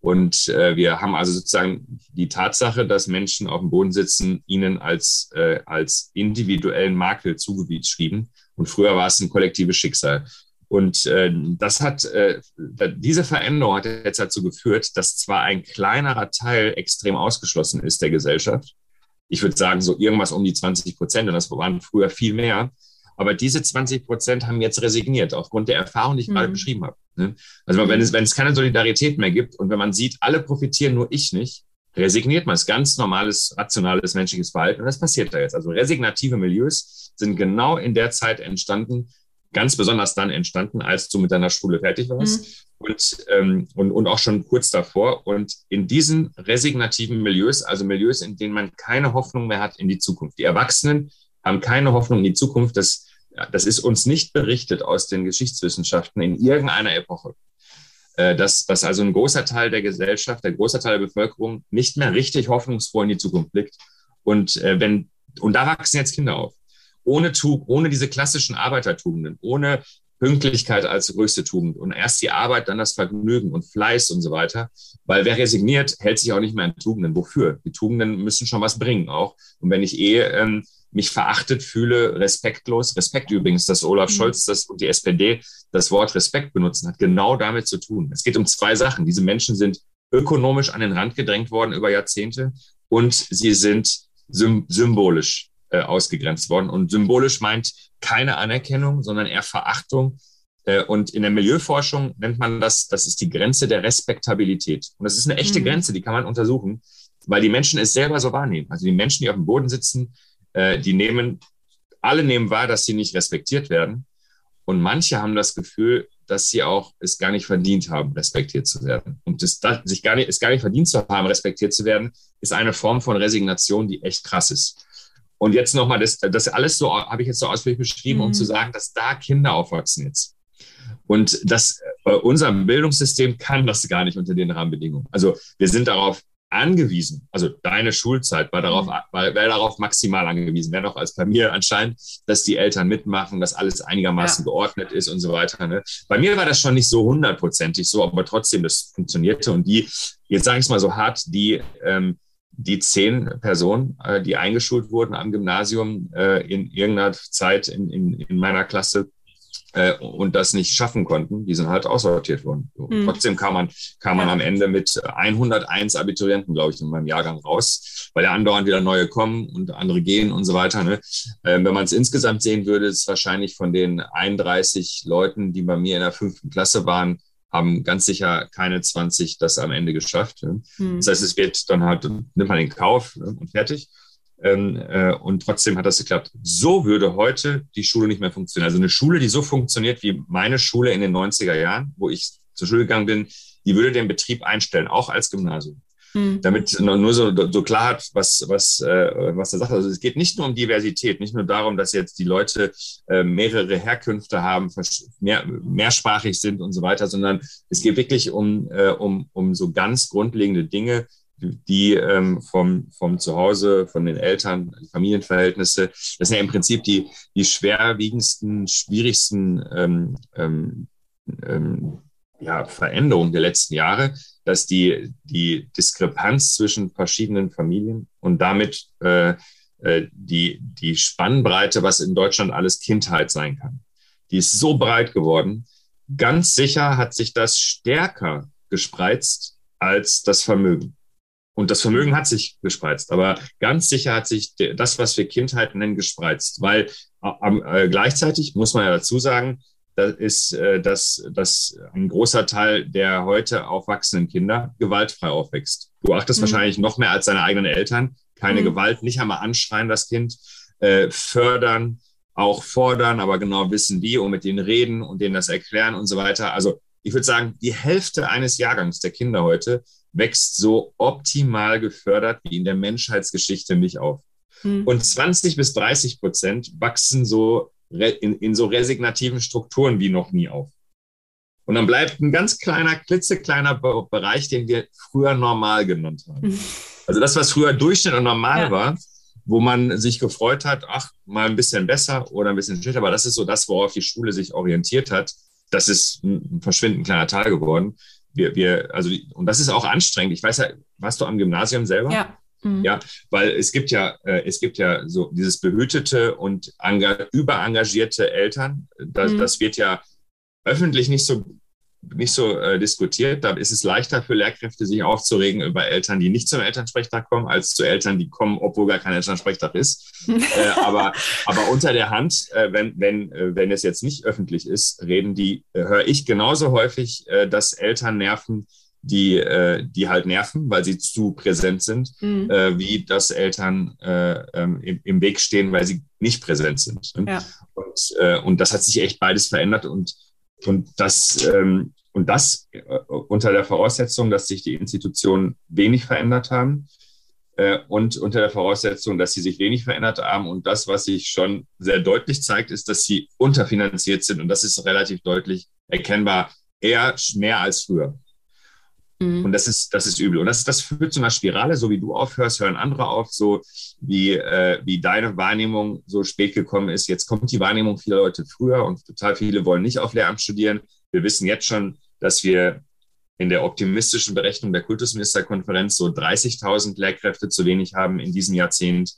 Und äh, wir haben also sozusagen die Tatsache, dass Menschen auf dem Boden sitzen, ihnen als, äh, als individuellen Makel zugeschrieben. Und früher war es ein kollektives Schicksal. Und äh, das hat, äh, diese Veränderung hat jetzt dazu geführt, dass zwar ein kleinerer Teil extrem ausgeschlossen ist der Gesellschaft, ich würde sagen, so irgendwas um die 20 Prozent, und das waren früher viel mehr. Aber diese 20 Prozent haben jetzt resigniert, aufgrund der Erfahrung, die ich mhm. gerade beschrieben habe. Ne? Also wenn es, wenn es keine Solidarität mehr gibt und wenn man sieht, alle profitieren, nur ich nicht, resigniert man. Das ist ganz normales, rationales menschliches Verhalten und das passiert da jetzt. Also resignative Milieus sind genau in der Zeit entstanden, ganz besonders dann entstanden, als du mit deiner Schule fertig warst mhm. und, ähm, und, und auch schon kurz davor. Und in diesen resignativen Milieus, also Milieus, in denen man keine Hoffnung mehr hat in die Zukunft. Die Erwachsenen haben keine Hoffnung in die Zukunft. Das, das ist uns nicht berichtet aus den Geschichtswissenschaften in irgendeiner Epoche. Äh, dass, dass also ein großer Teil der Gesellschaft, der großer Teil der Bevölkerung nicht mehr richtig hoffnungsvoll in die Zukunft blickt. Und äh, wenn, und da wachsen jetzt Kinder auf ohne Tug, ohne diese klassischen Arbeitertugenden, ohne Pünktlichkeit als größte Tugend und erst die Arbeit, dann das Vergnügen und Fleiß und so weiter. Weil wer resigniert, hält sich auch nicht mehr an Tugenden. Wofür? Die Tugenden müssen schon was bringen auch. Und wenn ich eh ähm, mich verachtet fühle, respektlos, Respekt übrigens, dass Olaf mhm. Scholz das und die SPD das Wort Respekt benutzen, hat genau damit zu tun. Es geht um zwei Sachen. Diese Menschen sind ökonomisch an den Rand gedrängt worden über Jahrzehnte und sie sind symbolisch äh, ausgegrenzt worden. Und symbolisch meint keine Anerkennung, sondern eher Verachtung. Äh, und in der Milieuforschung nennt man das, das ist die Grenze der Respektabilität. Und das ist eine echte mhm. Grenze, die kann man untersuchen, weil die Menschen es selber so wahrnehmen. Also die Menschen, die auf dem Boden sitzen, äh, die nehmen, alle nehmen wahr, dass sie nicht respektiert werden. Und manche haben das Gefühl, dass sie auch es gar nicht verdient haben, respektiert zu werden. Und das, das, sich gar nicht, es gar nicht verdient zu haben, respektiert zu werden, ist eine Form von Resignation, die echt krass ist. Und jetzt nochmal, das, das alles so habe ich jetzt so ausführlich beschrieben, mhm. um zu sagen, dass da Kinder aufwachsen jetzt. Und das, äh, unser Bildungssystem kann das gar nicht unter den Rahmenbedingungen. Also wir sind darauf angewiesen, also deine Schulzeit war darauf, mhm. war, wäre darauf maximal angewiesen, wäre noch als bei mir anscheinend, dass die Eltern mitmachen, dass alles einigermaßen ja. geordnet ist und so weiter. Ne? Bei mir war das schon nicht so hundertprozentig so, aber trotzdem, das funktionierte. Und die, jetzt sage ich es mal so hart, die, ähm, die zehn Personen, äh, die eingeschult wurden am Gymnasium äh, in irgendeiner Zeit in, in, in meiner Klasse, äh, und das nicht schaffen konnten, die sind halt aussortiert worden. Mhm. Trotzdem kam man, kam man am Ende mit 101 Abiturienten, glaube ich, in meinem Jahrgang raus, weil ja andauernd wieder neue kommen und andere gehen und so weiter. Ne? Äh, wenn man es insgesamt sehen würde, ist wahrscheinlich von den 31 Leuten, die bei mir in der fünften Klasse waren, haben ganz sicher keine 20 das am Ende geschafft. Ne? Mhm. Das heißt, es wird dann halt, nimmt man den Kauf ne? und fertig. Ähm, äh, und trotzdem hat das geklappt. So würde heute die Schule nicht mehr funktionieren. Also eine Schule, die so funktioniert wie meine Schule in den 90er Jahren, wo ich zur Schule gegangen bin, die würde den Betrieb einstellen, auch als Gymnasium. Mhm. Damit nur so, so klar hat, was, was, äh, was er sagt. Also es geht nicht nur um Diversität, nicht nur darum, dass jetzt die Leute äh, mehrere Herkünfte haben, mehr, mehrsprachig sind und so weiter, sondern es geht wirklich um, äh, um, um so ganz grundlegende Dinge, die ähm, vom, vom Zuhause, von den Eltern, Familienverhältnisse, das sind ja im Prinzip die, die schwerwiegendsten, schwierigsten ähm, ähm, ähm, ja, Veränderungen der letzten Jahre, dass die, die Diskrepanz zwischen verschiedenen Familien und damit äh, äh, die, die Spannbreite, was in Deutschland alles Kindheit sein kann, die ist so breit geworden. Ganz sicher hat sich das stärker gespreizt als das Vermögen. Und das Vermögen hat sich gespreizt, aber ganz sicher hat sich das, was wir Kindheit nennen, gespreizt, weil äh, gleichzeitig muss man ja dazu sagen, da ist, äh, dass, dass ein großer Teil der heute aufwachsenden Kinder gewaltfrei aufwächst. Du achtest mhm. wahrscheinlich noch mehr als deine eigenen Eltern. Keine mhm. Gewalt, nicht einmal anschreien das Kind, äh, fördern, auch fordern, aber genau wissen wie und mit denen reden und denen das erklären und so weiter. Also ich würde sagen, die Hälfte eines Jahrgangs der Kinder heute wächst so optimal gefördert wie in der Menschheitsgeschichte nicht auf. Mhm. Und 20 bis 30 Prozent wachsen so in, in so resignativen Strukturen wie noch nie auf. Und dann bleibt ein ganz kleiner, klitzekleiner Bereich, den wir früher normal genannt haben. Also das, was früher Durchschnitt und normal ja. war, wo man sich gefreut hat, ach, mal ein bisschen besser oder ein bisschen schlechter, aber das ist so das, worauf die Schule sich orientiert hat. Das ist ein verschwindend kleiner Teil geworden wir, wir, also, und das ist auch anstrengend. Ich weiß ja, warst du am Gymnasium selber? Ja. Mhm. Ja, weil es gibt ja, äh, es gibt ja so dieses behütete und überengagierte Eltern. Das, mhm. das wird ja öffentlich nicht so nicht so äh, diskutiert. Da ist es leichter für Lehrkräfte, sich aufzuregen über Eltern, die nicht zum Elternsprechtag kommen, als zu Eltern, die kommen, obwohl gar kein Elternsprechtag ist. äh, aber, aber unter der Hand, äh, wenn, wenn, äh, wenn es jetzt nicht öffentlich ist, reden die, äh, höre ich genauso häufig, äh, dass Eltern nerven, die, äh, die halt nerven, weil sie zu präsent sind, mhm. äh, wie dass Eltern äh, ähm, im, im, Weg stehen, weil sie nicht präsent sind. Ne? Ja. Und, äh, und das hat sich echt beides verändert und und das, ähm, und das äh, unter der Voraussetzung, dass sich die Institutionen wenig verändert haben äh, und unter der Voraussetzung, dass sie sich wenig verändert haben. Und das, was sich schon sehr deutlich zeigt, ist, dass sie unterfinanziert sind. Und das ist relativ deutlich erkennbar, eher mehr als früher. Mhm. Und das ist, das ist übel. Und das, das führt zu einer Spirale, so wie du aufhörst, hören andere auf, so wie, äh, wie deine Wahrnehmung so spät gekommen ist. Jetzt kommt die Wahrnehmung vieler Leute früher und total viele wollen nicht auf Lehramt studieren. Wir wissen jetzt schon, dass wir in der optimistischen Berechnung der Kultusministerkonferenz so 30.000 Lehrkräfte zu wenig haben in diesem Jahrzehnt.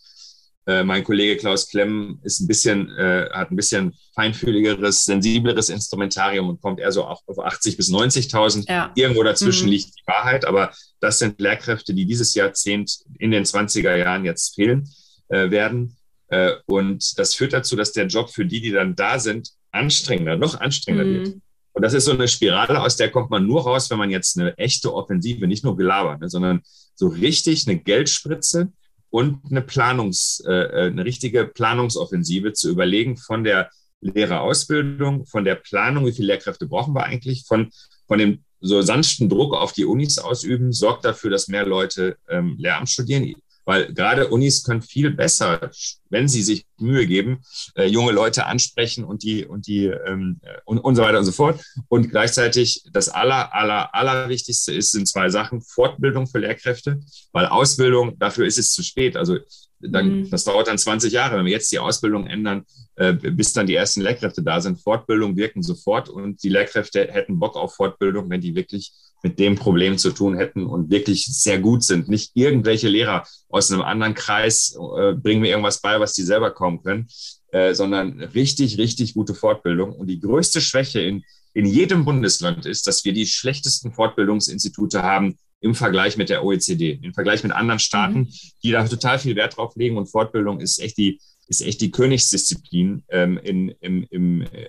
Äh, mein Kollege Klaus Klemm ist ein bisschen, äh, hat ein bisschen feinfühligeres, sensibleres Instrumentarium und kommt eher so auf, auf 80 bis 90.000. Ja. Irgendwo dazwischen mhm. liegt die Wahrheit, aber das sind Lehrkräfte, die dieses Jahrzehnt in den 20er Jahren jetzt fehlen äh, werden. Äh, und das führt dazu, dass der Job für die, die dann da sind, anstrengender, noch anstrengender mhm. wird. Und das ist so eine Spirale, aus der kommt man nur raus, wenn man jetzt eine echte Offensive, nicht nur gelabert, ne, sondern so richtig eine Geldspritze und eine Planungs, äh, äh, eine richtige Planungsoffensive zu überlegen von der Lehrerausbildung, von der Planung, wie viele Lehrkräfte brauchen wir eigentlich, von, von dem so sanften Druck auf die Unis ausüben, sorgt dafür, dass mehr Leute ähm, Lehramt studieren. Weil gerade Unis können viel besser, wenn sie sich Mühe geben, äh, junge Leute ansprechen und die und die ähm, und, und so weiter und so fort. Und gleichzeitig das aller aller allerwichtigste ist sind zwei Sachen: Fortbildung für Lehrkräfte, weil Ausbildung dafür ist es zu spät. Also dann, mhm. das dauert dann 20 Jahre, wenn wir jetzt die Ausbildung ändern, äh, bis dann die ersten Lehrkräfte da sind. Fortbildung wirken sofort und die Lehrkräfte hätten Bock auf Fortbildung, wenn die wirklich mit dem Problem zu tun hätten und wirklich sehr gut sind. Nicht irgendwelche Lehrer aus einem anderen Kreis äh, bringen mir irgendwas bei, was die selber kaum können, äh, sondern richtig, richtig gute Fortbildung. Und die größte Schwäche in, in jedem Bundesland ist, dass wir die schlechtesten Fortbildungsinstitute haben im Vergleich mit der OECD, im Vergleich mit anderen Staaten, mhm. die da total viel Wert drauf legen. Und Fortbildung ist echt die, ist echt die Königsdisziplin ähm, in, im, im, äh,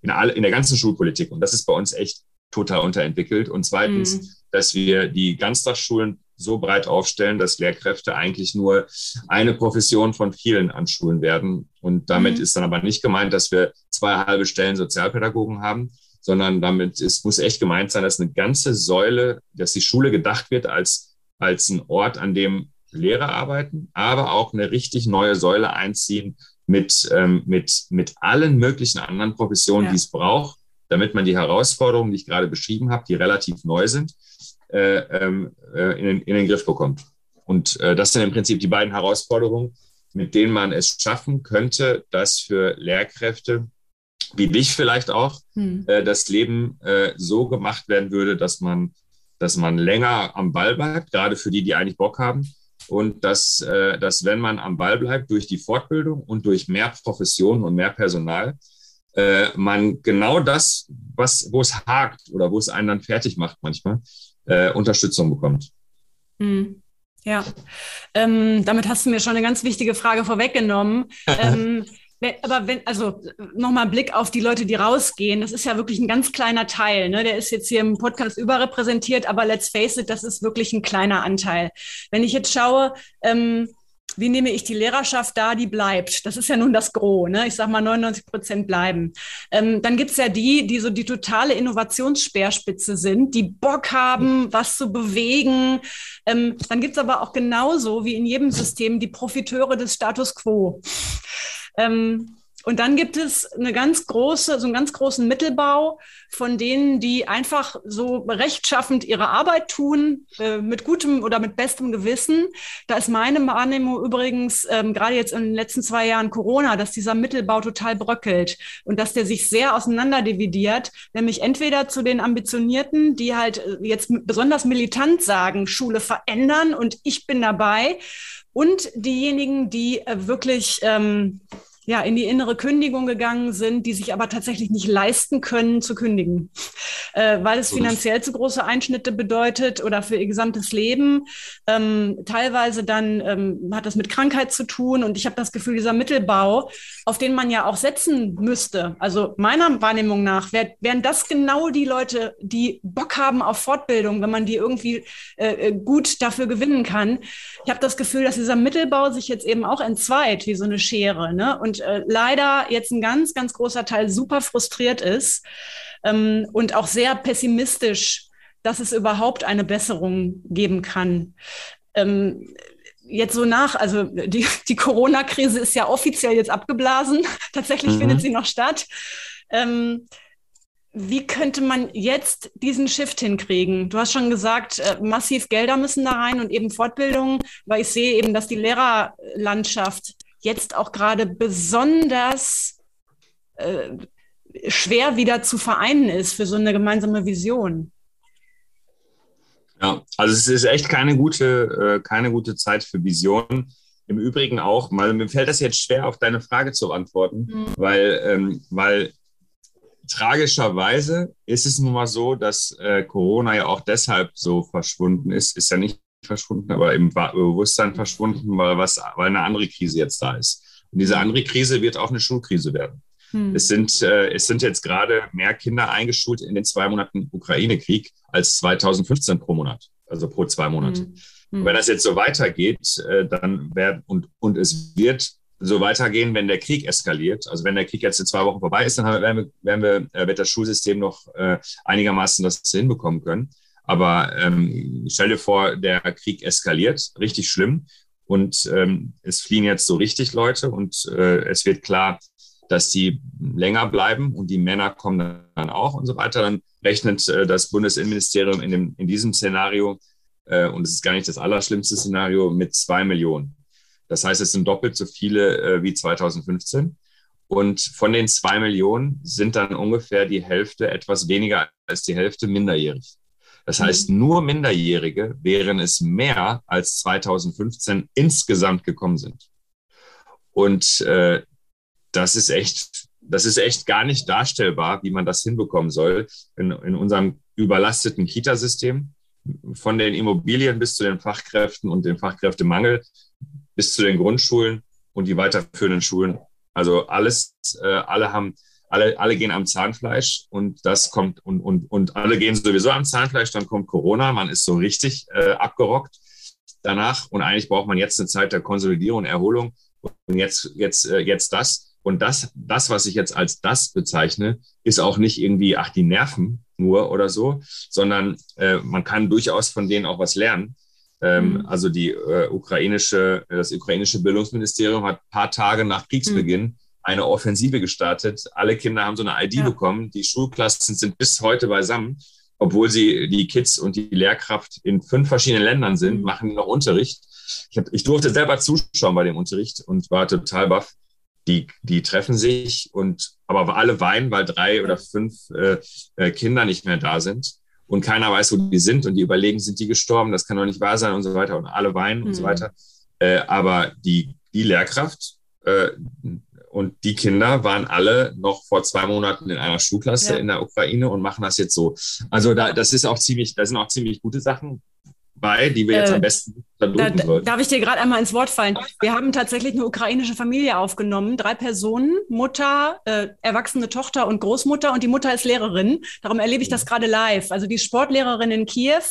in, all, in der ganzen Schulpolitik. Und das ist bei uns echt total unterentwickelt. Und zweitens, mhm. dass wir die Ganztagsschulen so breit aufstellen, dass Lehrkräfte eigentlich nur eine Profession von vielen an Schulen werden. Und damit mhm. ist dann aber nicht gemeint, dass wir zwei halbe Stellen Sozialpädagogen haben, sondern damit ist, muss echt gemeint sein, dass eine ganze Säule, dass die Schule gedacht wird als, als ein Ort, an dem Lehrer arbeiten, aber auch eine richtig neue Säule einziehen mit, ähm, mit, mit allen möglichen anderen Professionen, ja. die es braucht, damit man die Herausforderungen, die ich gerade beschrieben habe, die relativ neu sind, äh, ähm, äh, in, den, in den Griff bekommt. Und äh, das sind im Prinzip die beiden Herausforderungen, mit denen man es schaffen könnte, dass für Lehrkräfte wie dich vielleicht auch, hm. äh, das Leben äh, so gemacht werden würde, dass man, dass man länger am Ball bleibt, gerade für die, die eigentlich Bock haben. Und dass, äh, dass wenn man am Ball bleibt durch die Fortbildung und durch mehr Professionen und mehr Personal, äh, man genau das, was, wo es hakt oder wo es einen dann fertig macht manchmal, äh, Unterstützung bekommt. Hm. Ja, ähm, damit hast du mir schon eine ganz wichtige Frage vorweggenommen. ähm, aber wenn, also nochmal Blick auf die Leute, die rausgehen, das ist ja wirklich ein ganz kleiner Teil. Ne? Der ist jetzt hier im Podcast überrepräsentiert, aber let's face it, das ist wirklich ein kleiner Anteil. Wenn ich jetzt schaue, ähm, wie nehme ich die Lehrerschaft da, die bleibt? Das ist ja nun das Gros, ne? Ich sage mal 99 Prozent bleiben. Ähm, dann gibt's ja die, die so die totale Innovationsspeerspitze sind, die Bock haben, was zu bewegen. Ähm, dann gibt's aber auch genauso wie in jedem System die Profiteure des Status quo. Ähm, und dann gibt es eine ganz große, so einen ganz großen Mittelbau von denen, die einfach so rechtschaffend ihre Arbeit tun, äh, mit gutem oder mit bestem Gewissen. Da ist meine Wahrnehmung übrigens, ähm, gerade jetzt in den letzten zwei Jahren Corona, dass dieser Mittelbau total bröckelt und dass der sich sehr auseinanderdividiert, nämlich entweder zu den Ambitionierten, die halt äh, jetzt besonders militant sagen, Schule verändern und ich bin dabei, und diejenigen, die äh, wirklich ähm, ja, in die innere Kündigung gegangen sind, die sich aber tatsächlich nicht leisten können zu kündigen, äh, weil es finanziell zu große Einschnitte bedeutet oder für ihr gesamtes Leben. Ähm, teilweise dann ähm, hat das mit Krankheit zu tun und ich habe das Gefühl, dieser Mittelbau, auf den man ja auch setzen müsste, also meiner Wahrnehmung nach, wär, wären das genau die Leute, die Bock haben auf Fortbildung, wenn man die irgendwie äh, äh gut dafür gewinnen kann. Ich habe das Gefühl, dass dieser Mittelbau sich jetzt eben auch entzweit, wie so eine Schere. Ne? Und äh, leider jetzt ein ganz, ganz großer Teil super frustriert ist ähm, und auch sehr pessimistisch, dass es überhaupt eine Besserung geben kann. Ähm, jetzt so nach, also die, die Corona-Krise ist ja offiziell jetzt abgeblasen. Tatsächlich mhm. findet sie noch statt. Ähm, wie könnte man jetzt diesen Shift hinkriegen? Du hast schon gesagt, äh, massiv Gelder müssen da rein und eben Fortbildungen, weil ich sehe eben, dass die Lehrerlandschaft jetzt auch gerade besonders äh, schwer wieder zu vereinen ist für so eine gemeinsame Vision. Ja, also es ist echt keine gute, äh, keine gute Zeit für Visionen. Im Übrigen auch, weil mir fällt das jetzt schwer, auf deine Frage zu antworten, mhm. weil, ähm, weil tragischerweise ist es nun mal so, dass äh, Corona ja auch deshalb so verschwunden ist. Ist ja nicht verschwunden, aber im Bewusstsein verschwunden, weil, was, weil eine andere Krise jetzt da ist. Und diese andere Krise wird auch eine Schulkrise werden. Hm. Es, sind, äh, es sind jetzt gerade mehr Kinder eingeschult in den zwei Monaten Ukraine-Krieg als 2015 pro Monat, also pro zwei Monate. Hm. Hm. wenn das jetzt so weitergeht, äh, dann werden und, und es wird so weitergehen, wenn der Krieg eskaliert. Also wenn der Krieg jetzt in zwei Wochen vorbei ist, dann werden wir, werden wir, äh, wird das Schulsystem noch äh, einigermaßen das hinbekommen können. Aber ähm, stell dir vor, der Krieg eskaliert, richtig schlimm. Und ähm, es fliehen jetzt so richtig Leute und äh, es wird klar, dass die länger bleiben und die Männer kommen dann auch und so weiter. Dann rechnet äh, das Bundesinnenministerium in, dem, in diesem Szenario, äh, und es ist gar nicht das allerschlimmste Szenario, mit zwei Millionen. Das heißt, es sind doppelt so viele äh, wie 2015. Und von den zwei Millionen sind dann ungefähr die Hälfte, etwas weniger als die Hälfte minderjährig. Das mhm. heißt, nur Minderjährige wären es mehr als 2015 insgesamt gekommen sind. Und äh, das ist echt, das ist echt gar nicht darstellbar, wie man das hinbekommen soll in, in unserem überlasteten Kitasystem. Von den Immobilien bis zu den Fachkräften und dem Fachkräftemangel bis zu den Grundschulen und die weiterführenden Schulen also alles, äh, alle haben, alle, alle gehen am Zahnfleisch und das kommt und, und, und alle gehen sowieso am Zahnfleisch, dann kommt Corona, man ist so richtig äh, abgerockt danach und eigentlich braucht man jetzt eine Zeit der Konsolidierung Erholung und jetzt, jetzt, äh, jetzt das. Und das, das, was ich jetzt als das bezeichne, ist auch nicht irgendwie, ach, die Nerven nur oder so, sondern äh, man kann durchaus von denen auch was lernen. Ähm, mhm. Also die äh, ukrainische, das ukrainische Bildungsministerium hat ein paar Tage nach Kriegsbeginn mhm. Eine Offensive gestartet. Alle Kinder haben so eine ID ja. bekommen. Die Schulklassen sind bis heute beisammen, obwohl sie die Kids und die Lehrkraft in fünf verschiedenen Ländern sind, mhm. machen noch Unterricht. Ich, hab, ich durfte selber zuschauen bei dem Unterricht und war total baff. Die, die treffen sich und aber alle weinen, weil drei oder fünf äh, äh, Kinder nicht mehr da sind und keiner weiß, wo die sind und die überlegen, sind die gestorben, das kann doch nicht wahr sein und so weiter und alle weinen mhm. und so mhm. weiter. Äh, aber die, die Lehrkraft äh, und die Kinder waren alle noch vor zwei Monaten in einer Schulklasse ja. in der Ukraine und machen das jetzt so. Also da, das ist auch ziemlich, da sind auch ziemlich gute Sachen bei, die wir jetzt äh, am besten da, sollten. Darf ich dir gerade einmal ins Wort fallen? Wir haben tatsächlich eine ukrainische Familie aufgenommen, drei Personen, Mutter, äh, erwachsene Tochter und Großmutter und die Mutter ist Lehrerin. Darum erlebe ich das gerade live. Also die Sportlehrerin in Kiew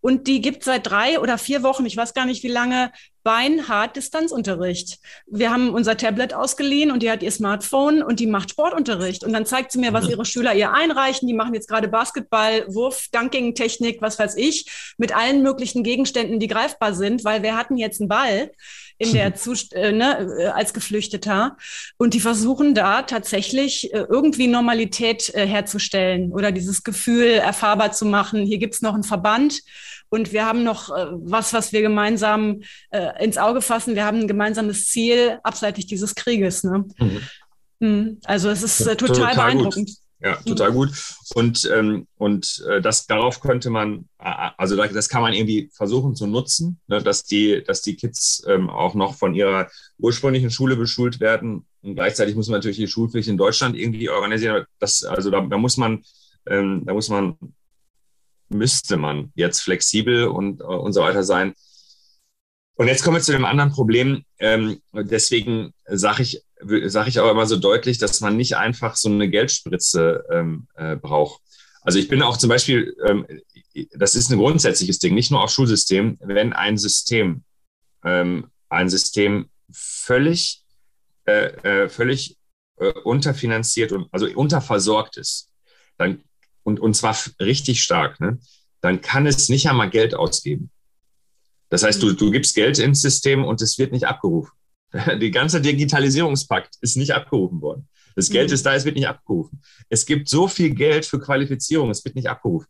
und die gibt seit drei oder vier Wochen, ich weiß gar nicht wie lange, beinhart Distanzunterricht. Wir haben unser Tablet ausgeliehen und die hat ihr Smartphone und die macht Sportunterricht. Und dann zeigt sie mir, was mhm. ihre Schüler ihr einreichen. Die machen jetzt gerade Basketball, Wurf, Dunking-Technik, was weiß ich, mit allen möglichen Gegenständen, die greifbar sind, weil wir hatten jetzt einen Ball in der Zust äh, ne, äh, als Geflüchteter. Und die versuchen da tatsächlich äh, irgendwie Normalität äh, herzustellen oder dieses Gefühl erfahrbar zu machen. Hier gibt's noch einen Verband und wir haben noch äh, was, was wir gemeinsam äh, ins Auge fassen. Wir haben ein gemeinsames Ziel abseitig dieses Krieges. Ne? Mhm. Mhm. Also es ist äh, total, total beeindruckend. Gut. Ja, total gut. Und, ähm, und äh, das darauf könnte man, also das kann man irgendwie versuchen zu nutzen, ne, dass die, dass die Kids ähm, auch noch von ihrer ursprünglichen Schule beschult werden. Und gleichzeitig muss man natürlich die Schulpflicht in Deutschland irgendwie organisieren. Das, also da, da muss man, ähm, da muss man müsste man jetzt flexibel und, äh, und so weiter sein. Und jetzt kommen wir zu dem anderen Problem. Ähm, deswegen sage ich, sag ich auch immer so deutlich, dass man nicht einfach so eine Geldspritze ähm, äh, braucht. Also ich bin auch zum Beispiel, ähm, das ist ein grundsätzliches Ding, nicht nur auf Schulsystem, wenn ein System, ähm, ein System völlig, äh, äh, völlig äh, unterfinanziert und also unterversorgt ist, dann und, und zwar richtig stark, ne, dann kann es nicht einmal Geld ausgeben. Das heißt, du, du gibst Geld ins System und es wird nicht abgerufen. Die ganze Digitalisierungspakt ist nicht abgerufen worden. Das Geld mhm. ist da, es wird nicht abgerufen. Es gibt so viel Geld für Qualifizierung, es wird nicht abgerufen.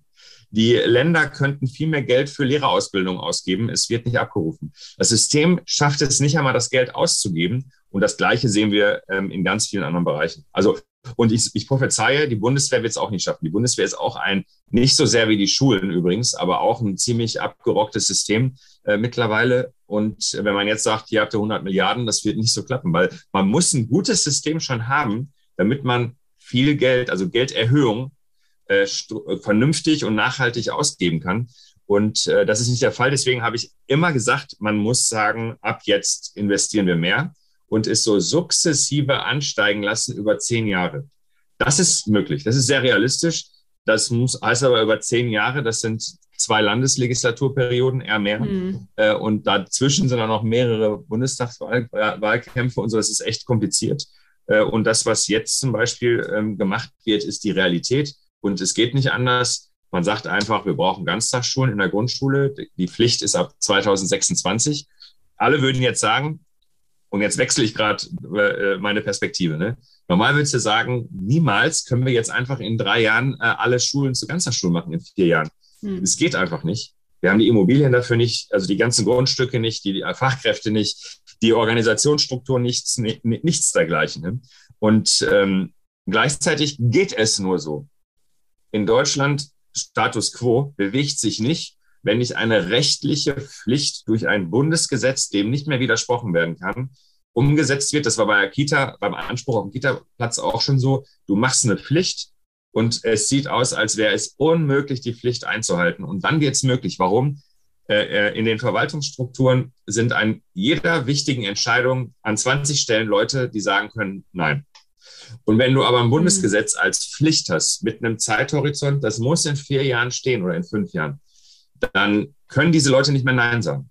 Die Länder könnten viel mehr Geld für Lehrerausbildung ausgeben, es wird nicht abgerufen. Das System schafft es nicht einmal, das Geld auszugeben. Und das Gleiche sehen wir ähm, in ganz vielen anderen Bereichen. Also und ich, ich prophezeie, die Bundeswehr wird es auch nicht schaffen. Die Bundeswehr ist auch ein, nicht so sehr wie die Schulen übrigens, aber auch ein ziemlich abgerocktes System äh, mittlerweile. Und wenn man jetzt sagt, hier habt ihr 100 Milliarden, das wird nicht so klappen, weil man muss ein gutes System schon haben, damit man viel Geld, also Gelderhöhung, äh, vernünftig und nachhaltig ausgeben kann. Und äh, das ist nicht der Fall. Deswegen habe ich immer gesagt, man muss sagen, ab jetzt investieren wir mehr und es so sukzessive ansteigen lassen über zehn Jahre. Das ist möglich. Das ist sehr realistisch. Das muss, heißt aber über zehn Jahre, das sind zwei Landeslegislaturperioden, eher mehr. Mhm. Äh, und dazwischen sind dann noch mehrere Bundestagswahlkämpfe und so. Das ist echt kompliziert. Äh, und das, was jetzt zum Beispiel ähm, gemacht wird, ist die Realität. Und es geht nicht anders. Man sagt einfach, wir brauchen Ganztagsschulen in der Grundschule. Die Pflicht ist ab 2026. alle würden jetzt sagen, und jetzt wechsle ich gerade äh, meine Perspektive. Ne? Normal würdest du sagen, niemals können wir jetzt einfach in drei Jahren äh, alle Schulen zu Ganztagsschulen machen, in vier Jahren. Hm. Es geht einfach nicht. Wir haben die Immobilien dafür nicht, also die ganzen Grundstücke nicht, die, Fachkräfte nicht, die Organisationsstruktur nichts, nichts dergleichen. Ne? Und ähm, gleichzeitig geht es nur so. In Deutschland Status quo bewegt sich nicht, wenn nicht eine rechtliche Pflicht durch ein Bundesgesetz, dem nicht mehr widersprochen werden kann, umgesetzt wird. Das war bei der Kita, beim Anspruch auf den Kita-Platz auch schon so. Du machst eine Pflicht und es sieht aus, als wäre es unmöglich, die Pflicht einzuhalten. Und dann wird es möglich. Warum? Äh, äh, in den Verwaltungsstrukturen sind an jeder wichtigen Entscheidung an 20 Stellen Leute, die sagen können, nein. Und wenn du aber ein mhm. Bundesgesetz als Pflicht hast, mit einem Zeithorizont, das muss in vier Jahren stehen oder in fünf Jahren, dann können diese Leute nicht mehr Nein sagen.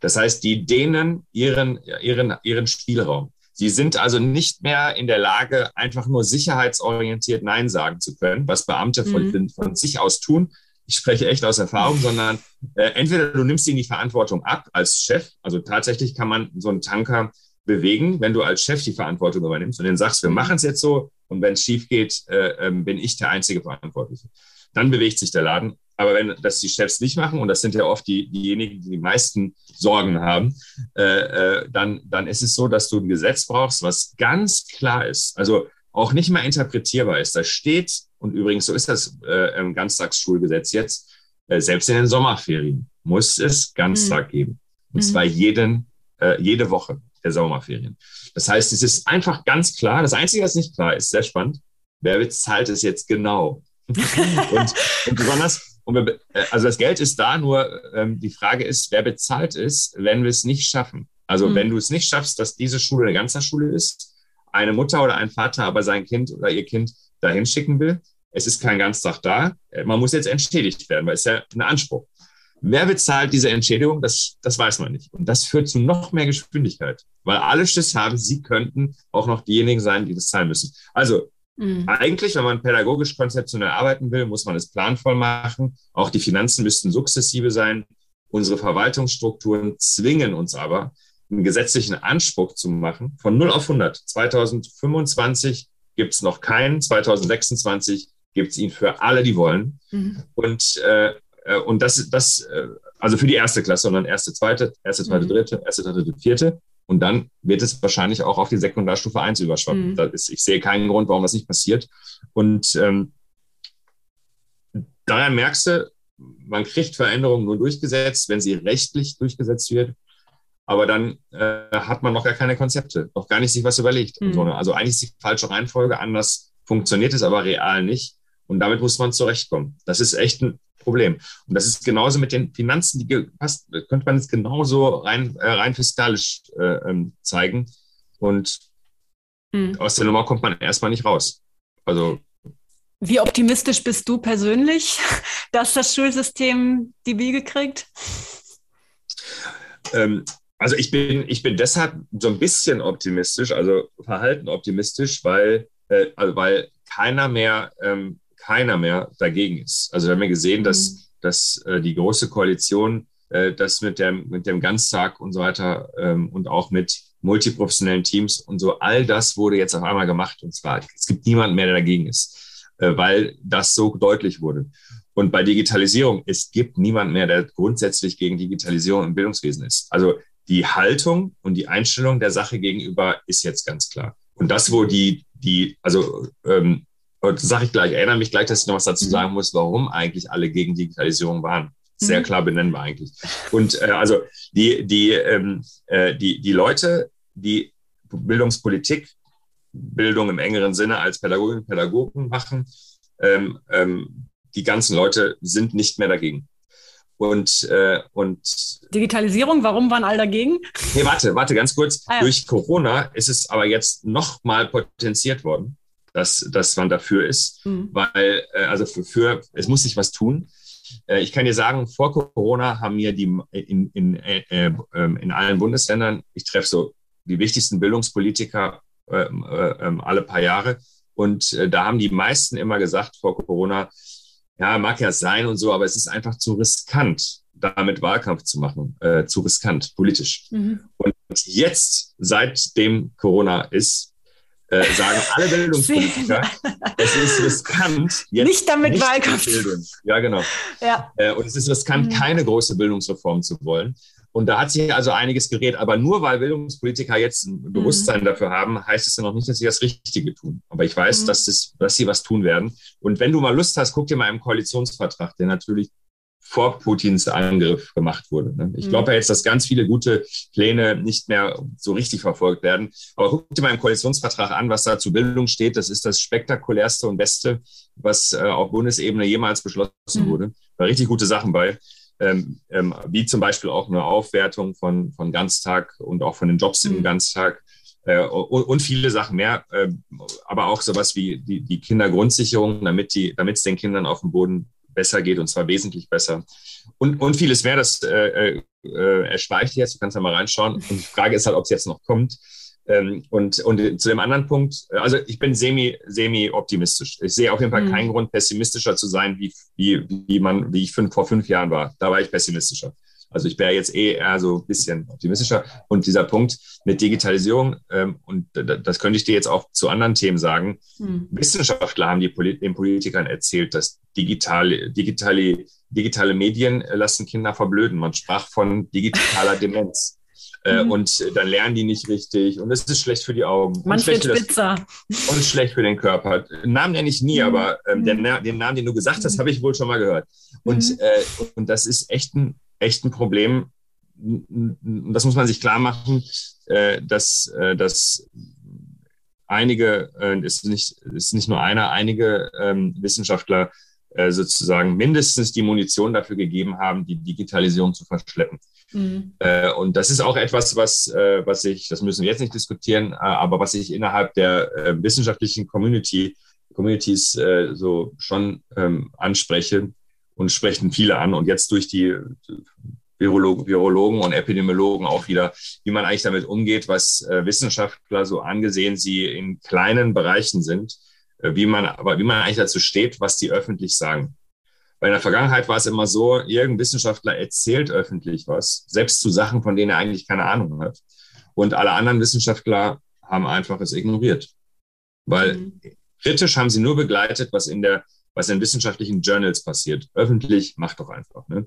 Das heißt, die dehnen ihren, ihren, ihren Spielraum. Sie sind also nicht mehr in der Lage, einfach nur sicherheitsorientiert Nein sagen zu können, was Beamte von, mhm. von sich aus tun. Ich spreche echt aus Erfahrung, sondern äh, entweder du nimmst ihnen die Verantwortung ab als Chef, also tatsächlich kann man so einen Tanker bewegen, wenn du als Chef die Verantwortung übernimmst und dann sagst, wir machen es jetzt so und wenn es schief geht, äh, äh, bin ich der einzige Verantwortliche. Dann bewegt sich der Laden. Aber wenn das die Chefs nicht machen, und das sind ja oft die, diejenigen, die die meisten Sorgen haben, äh, äh, dann, dann ist es so, dass du ein Gesetz brauchst, was ganz klar ist, also auch nicht mehr interpretierbar ist. Da steht, und übrigens so ist das äh, im Ganztagsschulgesetz jetzt, äh, selbst in den Sommerferien muss es Ganztag mhm. geben. Und mhm. zwar jeden, äh, jede Woche der Sommerferien. Das heißt, es ist einfach ganz klar. Das Einzige, was nicht klar ist, sehr spannend, wer bezahlt es jetzt genau? und, und besonders, und wir, äh, also das Geld ist da, nur ähm, die Frage ist, wer bezahlt es, wenn wir es nicht schaffen? Also mhm. wenn du es nicht schaffst, dass diese Schule eine Ganztagsschule ist, eine Mutter oder ein Vater aber sein Kind oder ihr Kind dahin schicken will, es ist kein Ganztag da, äh, man muss jetzt entschädigt werden, weil es ja ein Anspruch. Wer bezahlt diese Entschädigung? Das, das weiß man nicht. Und das führt zu noch mehr Geschwindigkeit, weil alle Schiss haben, sie könnten auch noch diejenigen sein, die das zahlen müssen. Also Mhm. Eigentlich, wenn man pädagogisch konzeptionell arbeiten will, muss man es planvoll machen. Auch die Finanzen müssten sukzessive sein. Unsere Verwaltungsstrukturen zwingen uns aber, einen gesetzlichen Anspruch zu machen von 0 auf 100. 2025 gibt es noch keinen, 2026 gibt es ihn für alle, die wollen. Mhm. Und, äh, äh und das, das, äh, also für die erste Klasse, sondern erste, zweite, erste, zweite, mhm. dritte, erste, dritte, vierte. Und dann wird es wahrscheinlich auch auf die Sekundarstufe 1 überschwappen. Mhm. Ist, ich sehe keinen Grund, warum das nicht passiert. Und ähm, daran merkst du, man kriegt Veränderungen nur durchgesetzt, wenn sie rechtlich durchgesetzt wird. Aber dann äh, hat man noch gar keine Konzepte, noch gar nicht sich was überlegt. Mhm. Also eigentlich ist die falsche Reihenfolge, anders funktioniert es aber real nicht. Und damit muss man zurechtkommen. Das ist echt ein Problem. Und das ist genauso mit den Finanzen, die passt, könnte man jetzt genauso rein, äh, rein fiskalisch äh, ähm, zeigen. Und hm. aus der Nummer kommt man erstmal nicht raus. Also. Wie optimistisch bist du persönlich, dass das Schulsystem die Wiege kriegt? Ähm, also ich bin, ich bin deshalb so ein bisschen optimistisch, also verhalten optimistisch, weil, äh, also weil keiner mehr ähm, keiner mehr dagegen ist. Also wir haben ja gesehen, dass, mhm. dass äh, die Große Koalition äh, das mit dem, mit dem Ganztag und so weiter ähm, und auch mit multiprofessionellen Teams und so, all das wurde jetzt auf einmal gemacht. Und zwar, es gibt niemanden mehr, der dagegen ist, äh, weil das so deutlich wurde. Und bei Digitalisierung, es gibt niemanden mehr, der grundsätzlich gegen Digitalisierung im Bildungswesen ist. Also die Haltung und die Einstellung der Sache gegenüber ist jetzt ganz klar. Und das, wo die, die, also ähm, und sage ich gleich, erinnere mich gleich, dass ich noch was dazu mhm. sagen muss, warum eigentlich alle gegen Digitalisierung waren. Sehr mhm. klar benennbar eigentlich. Und äh, also die, die, ähm, äh, die, die Leute, die Bildungspolitik, Bildung im engeren Sinne als Pädagoginnen und Pädagogen machen, ähm, ähm, die ganzen Leute sind nicht mehr dagegen. Und, äh, und Digitalisierung, warum waren alle dagegen? Nee, warte, warte, ganz kurz. Ah, ja. Durch Corona ist es aber jetzt noch mal potenziert worden dass, dass man dafür ist, mhm. weil, äh, also für, für, es muss sich was tun. Äh, ich kann dir sagen, vor Corona haben mir die in, in, äh, ähm, in allen Bundesländern, ich treffe so die wichtigsten Bildungspolitiker ähm, ähm, alle paar Jahre und da haben die meisten immer gesagt vor Corona, ja, mag ja sein und so, aber es ist einfach zu riskant, damit Wahlkampf zu machen, äh, zu riskant, politisch. Mhm. Und jetzt, seitdem Corona ist, äh, sagen alle Bildungspolitiker, es ist riskant. Jetzt nicht damit nicht Wahlkampf. Bildung. Ja, genau. Ja. Äh, und es ist riskant, mhm. keine große Bildungsreform zu wollen. Und da hat sich also einiges geredet. Aber nur weil Bildungspolitiker jetzt ein mhm. Bewusstsein mhm. dafür haben, heißt es ja noch nicht, dass sie das Richtige tun. Aber ich weiß, mhm. dass, das, dass sie was tun werden. Und wenn du mal Lust hast, guck dir mal im Koalitionsvertrag, der natürlich vor Putins Angriff gemacht wurde. Ne? Ich mhm. glaube ja jetzt, dass ganz viele gute Pläne nicht mehr so richtig verfolgt werden. Aber guck dir mal im Koalitionsvertrag an, was da zur Bildung steht. Das ist das spektakulärste und beste, was äh, auf Bundesebene jemals beschlossen mhm. wurde. Da richtig gute Sachen bei ähm, ähm, wie zum Beispiel auch eine Aufwertung von, von Ganztag und auch von den Jobs mhm. im Ganztag äh, und, und, viele Sachen mehr, äh, aber auch sowas wie die, die Kindergrundsicherung, damit es den Kindern auf dem Boden besser geht und zwar wesentlich besser. Und, und vieles mehr, das äh, äh, erschweift jetzt, du kannst ja mal reinschauen. Und die Frage ist halt, ob es jetzt noch kommt. Ähm, und, und zu dem anderen Punkt, also ich bin semi, semi optimistisch. Ich sehe auf jeden Fall mhm. keinen Grund, pessimistischer zu sein, wie, wie, wie man, wie ich fünf, vor fünf Jahren war. Da war ich pessimistischer. Also ich wäre jetzt eh eher so ein bisschen optimistischer. Und dieser Punkt mit Digitalisierung, ähm, und das könnte ich dir jetzt auch zu anderen Themen sagen, mhm. Wissenschaftler haben die, den Politikern erzählt, dass digitale, digitale, digitale Medien lassen Kinder verblöden. Man sprach von digitaler Demenz. Äh, mhm. Und dann lernen die nicht richtig und es ist schlecht für die Augen. Manfred Spitzer. Und schlecht für den Körper. Namen nenne ich nie, mhm. aber ähm, den, mhm. den, Namen, den du gesagt hast, habe ich wohl schon mal gehört. Und, mhm. äh, und das ist echt ein, echt ein Problem. Das muss man sich klar machen, äh, dass, äh, dass einige, äh, ist, nicht, ist nicht nur einer, einige ähm, Wissenschaftler äh, sozusagen mindestens die Munition dafür gegeben haben, die Digitalisierung zu verschleppen. Mhm. Äh, und das ist auch etwas, was, äh, was ich, das müssen wir jetzt nicht diskutieren, äh, aber was ich innerhalb der äh, wissenschaftlichen Community, Communities äh, so schon ähm, anspreche und sprechen viele an. Und jetzt durch die Virologen, Virologen und Epidemiologen auch wieder, wie man eigentlich damit umgeht, was Wissenschaftler so angesehen sie in kleinen Bereichen sind, wie man, aber wie man eigentlich dazu steht, was die öffentlich sagen. Weil in der Vergangenheit war es immer so, irgendein Wissenschaftler erzählt öffentlich was, selbst zu Sachen, von denen er eigentlich keine Ahnung hat. Und alle anderen Wissenschaftler haben einfach es ignoriert. Weil mhm. kritisch haben sie nur begleitet, was in der, was in wissenschaftlichen Journals passiert. Öffentlich macht doch einfach. Ne?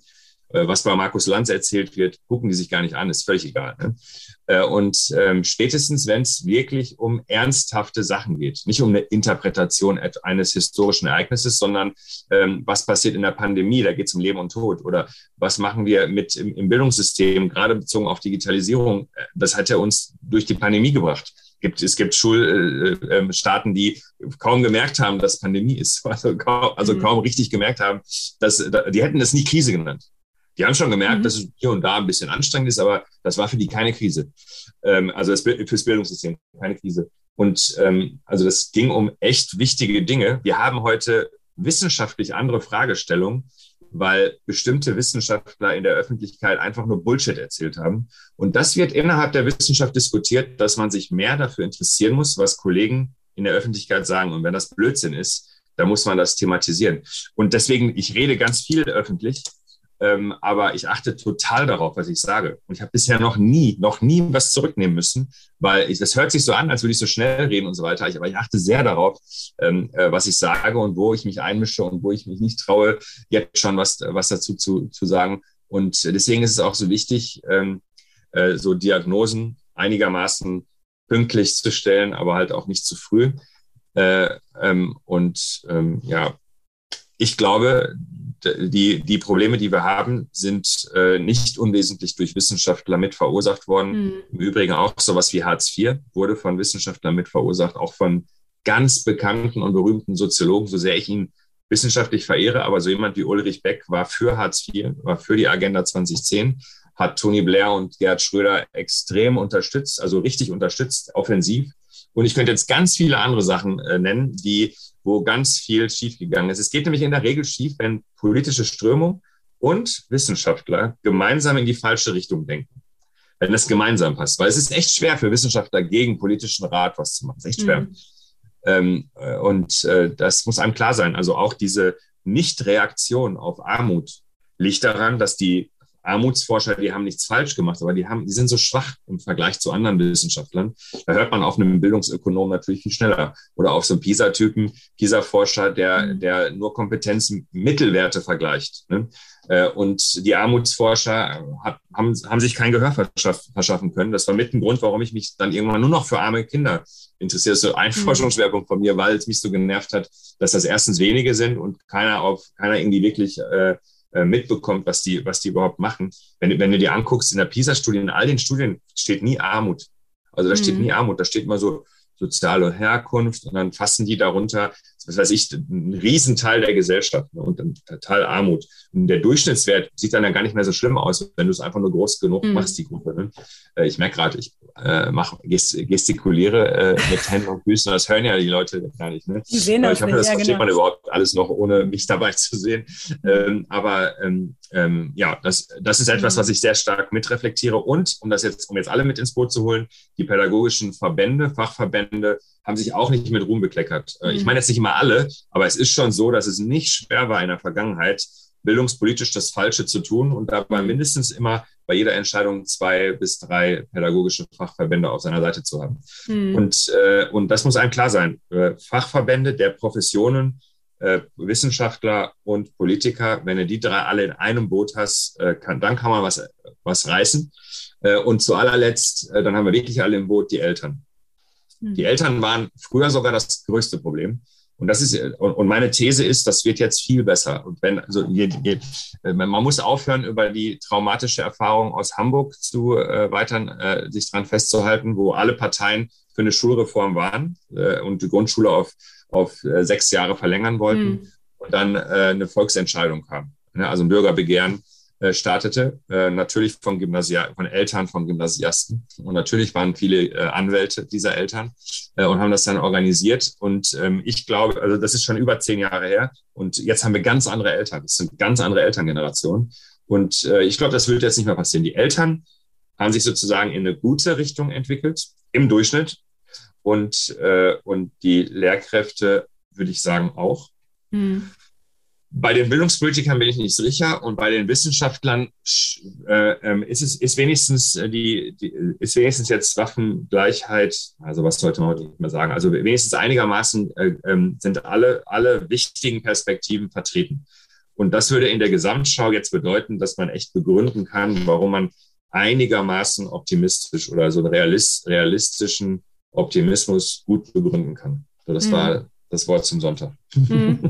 Äh, was bei Markus Lanz erzählt wird, gucken die sich gar nicht an, ist völlig egal. Ne? Äh, und ähm, spätestens, wenn es wirklich um ernsthafte Sachen geht, nicht um eine Interpretation eines historischen Ereignisses, sondern ähm, was passiert in der Pandemie, da geht es um Leben und Tod oder was machen wir mit im, im Bildungssystem, gerade bezogen auf Digitalisierung, äh, das hat ja uns durch die Pandemie gebracht gibt, es gibt Schulstaaten, äh, die kaum gemerkt haben, dass Pandemie ist, also kaum, also mhm. kaum richtig gemerkt haben, dass die hätten das nie Krise genannt. Die haben schon gemerkt, mhm. dass es hier und da ein bisschen anstrengend ist, aber das war für die keine Krise. Ähm, also das, fürs Bildungssystem keine Krise. Und ähm, also das ging um echt wichtige Dinge. Wir haben heute wissenschaftlich andere Fragestellungen, weil bestimmte Wissenschaftler in der Öffentlichkeit einfach nur Bullshit erzählt haben. Und das wird innerhalb der Wissenschaft diskutiert, dass man sich mehr dafür interessieren muss, was Kollegen in der Öffentlichkeit sagen. Und wenn das Blödsinn ist, dann muss man das thematisieren. Und deswegen, ich rede ganz viel öffentlich, ähm, aber ich achte total darauf, was ich sage. Und ich habe bisher noch nie, noch nie was zurücknehmen müssen, weil ich, das hört sich so an, als würde ich so schnell reden und so weiter. Ich, aber ich achte sehr darauf, ähm, äh, was ich sage und wo ich mich einmische und wo ich mich nicht traue, jetzt schon was, was dazu zu, zu sagen. Und deswegen ist es auch so wichtig, ähm, äh, so Diagnosen einigermaßen pünktlich zu stellen, aber halt auch nicht zu früh. Äh, ähm, und ähm, ja, ich glaube, die, die Probleme, die wir haben, sind äh, nicht unwesentlich durch Wissenschaftler mit verursacht worden. Mhm. Im Übrigen auch sowas wie Hartz IV wurde von Wissenschaftlern mit verursacht, auch von ganz bekannten und berühmten Soziologen, so sehr ich ihn wissenschaftlich verehre, aber so jemand wie Ulrich Beck war für Hartz IV, war für die Agenda 2010, hat Tony Blair und Gerd Schröder extrem unterstützt, also richtig unterstützt, offensiv. Und ich könnte jetzt ganz viele andere Sachen äh, nennen, die wo ganz viel schiefgegangen ist. Es geht nämlich in der Regel schief, wenn politische Strömung und Wissenschaftler gemeinsam in die falsche Richtung denken. Wenn das gemeinsam passt. Weil es ist echt schwer für Wissenschaftler gegen politischen Rat was zu machen. Es ist echt schwer. Mhm. Ähm, äh, und äh, das muss einem klar sein. Also auch diese Nichtreaktion auf Armut liegt daran, dass die Armutsforscher, die haben nichts falsch gemacht, aber die haben, die sind so schwach im Vergleich zu anderen Wissenschaftlern. Da hört man auf einem Bildungsökonom natürlich viel schneller. Oder auf so einen PISA-Typen, PISA-Forscher, der, mhm. der nur Kompetenzmittelwerte vergleicht. Ne? Äh, und die Armutsforscher haben, haben sich kein Gehör verschaffen können. Das war mit ein Grund, warum ich mich dann irgendwann nur noch für arme Kinder ist so ein mhm. Forschungsschwerpunkt von mir, weil es mich so genervt hat, dass das erstens wenige sind und keiner auf, keiner irgendwie wirklich äh, äh, mitbekommt, was die, was die überhaupt machen. Wenn, wenn du dir anguckst, in der PISA-Studie, in all den Studien steht nie Armut. Also da mhm. steht nie Armut, da steht immer so soziale Herkunft und dann fassen die darunter, was weiß ich, ein Riesenteil der Gesellschaft ne, und ein Teil Armut. Und der Durchschnittswert sieht dann ja gar nicht mehr so schlimm aus, wenn du es einfach nur groß genug mhm. machst, die Gruppe. Ne? Äh, ich merke gerade, ich äh, mach, gestikuliere äh, mit Händen und Füßen, das hören ja die Leute gar nicht. Ne? Die sehen das ich hoffe, das ja, versteht genau. man überhaupt alles noch, ohne mich dabei zu sehen. Ähm, aber ähm, ähm, ja, das, das ist etwas, mhm. was ich sehr stark mitreflektiere. Und um das jetzt, um jetzt alle mit ins Boot zu holen, die pädagogischen Verbände, Fachverbände, haben sich auch nicht mit Ruhm bekleckert. Mhm. Ich meine jetzt nicht immer alle, aber es ist schon so, dass es nicht schwer war in der Vergangenheit, bildungspolitisch das Falsche zu tun und dabei mhm. mindestens immer bei jeder Entscheidung zwei bis drei pädagogische Fachverbände auf seiner Seite zu haben. Mhm. Und, äh, und das muss einem klar sein. Äh, Fachverbände der Professionen, äh, Wissenschaftler und Politiker, wenn du die drei alle in einem Boot hast, äh, kann, dann kann man was, was reißen. Äh, und zu allerletzt, äh, dann haben wir wirklich alle im Boot die Eltern. Die hm. Eltern waren früher sogar das größte Problem. Und das ist, und meine These ist, das wird jetzt viel besser. Und wenn, also je, man muss aufhören, über die traumatische Erfahrung aus Hamburg zu äh, weitern, äh, sich dran festzuhalten, wo alle Parteien für eine Schulreform waren äh, und die Grundschule auf, auf äh, sechs Jahre verlängern wollten mhm. und dann äh, eine Volksentscheidung kam. Ne? Also ein Bürgerbegehren äh, startete, äh, natürlich von, Gymnasia von Eltern von Gymnasiasten. Und natürlich waren viele äh, Anwälte dieser Eltern und haben das dann organisiert. Und ähm, ich glaube, also das ist schon über zehn Jahre her. Und jetzt haben wir ganz andere Eltern. Das sind ganz andere Elterngenerationen. Und ich glaube, das wird jetzt nicht mehr passieren. Die Eltern haben sich sozusagen in eine gute Richtung entwickelt, im Durchschnitt. Und, und die Lehrkräfte, würde ich sagen, auch. Mhm. Bei den Bildungspolitikern bin ich nicht sicher und bei den Wissenschaftlern äh, ähm, ist es ist wenigstens äh, die, die, ist wenigstens jetzt Waffengleichheit, also was sollte man heute nicht mehr sagen, also wenigstens einigermaßen äh, äh, sind alle alle wichtigen Perspektiven vertreten. Und das würde in der Gesamtschau jetzt bedeuten, dass man echt begründen kann, warum man einigermaßen optimistisch oder so einen realist, realistischen Optimismus gut begründen kann. So, das mhm. war das Wort zum Sonntag. Mhm.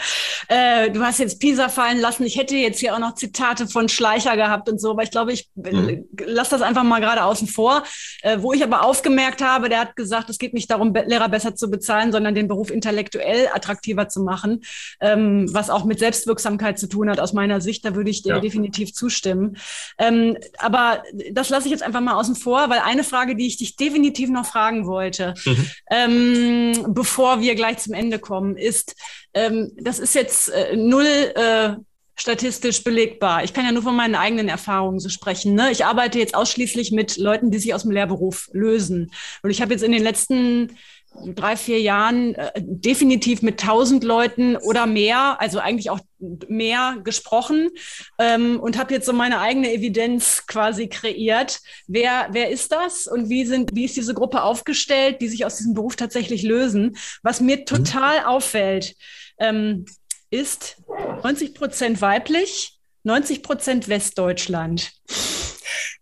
äh, du hast jetzt Pisa fallen lassen. Ich hätte jetzt hier auch noch Zitate von Schleicher gehabt und so, aber ich glaube, ich äh, mhm. lasse das einfach mal gerade außen vor. Äh, wo ich aber aufgemerkt habe, der hat gesagt, es geht nicht darum, Lehrer besser zu bezahlen, sondern den Beruf intellektuell attraktiver zu machen, ähm, was auch mit Selbstwirksamkeit zu tun hat, aus meiner Sicht. Da würde ich dir ja. definitiv zustimmen. Ähm, aber das lasse ich jetzt einfach mal außen vor, weil eine Frage, die ich dich definitiv noch fragen wollte, mhm. ähm, bevor wir gleich zum Ende kommen, ist, ähm, das ist jetzt äh, null äh, statistisch belegbar. Ich kann ja nur von meinen eigenen Erfahrungen so sprechen. Ne? Ich arbeite jetzt ausschließlich mit Leuten, die sich aus dem Lehrberuf lösen. Und ich habe jetzt in den letzten drei, vier Jahren äh, definitiv mit tausend Leuten oder mehr, also eigentlich auch mehr gesprochen ähm, und habe jetzt so meine eigene Evidenz quasi kreiert. Wer, wer ist das und wie, sind, wie ist diese Gruppe aufgestellt, die sich aus diesem Beruf tatsächlich lösen? Was mir mhm. total auffällt, ähm, ist 90 Prozent weiblich, 90 Prozent Westdeutschland.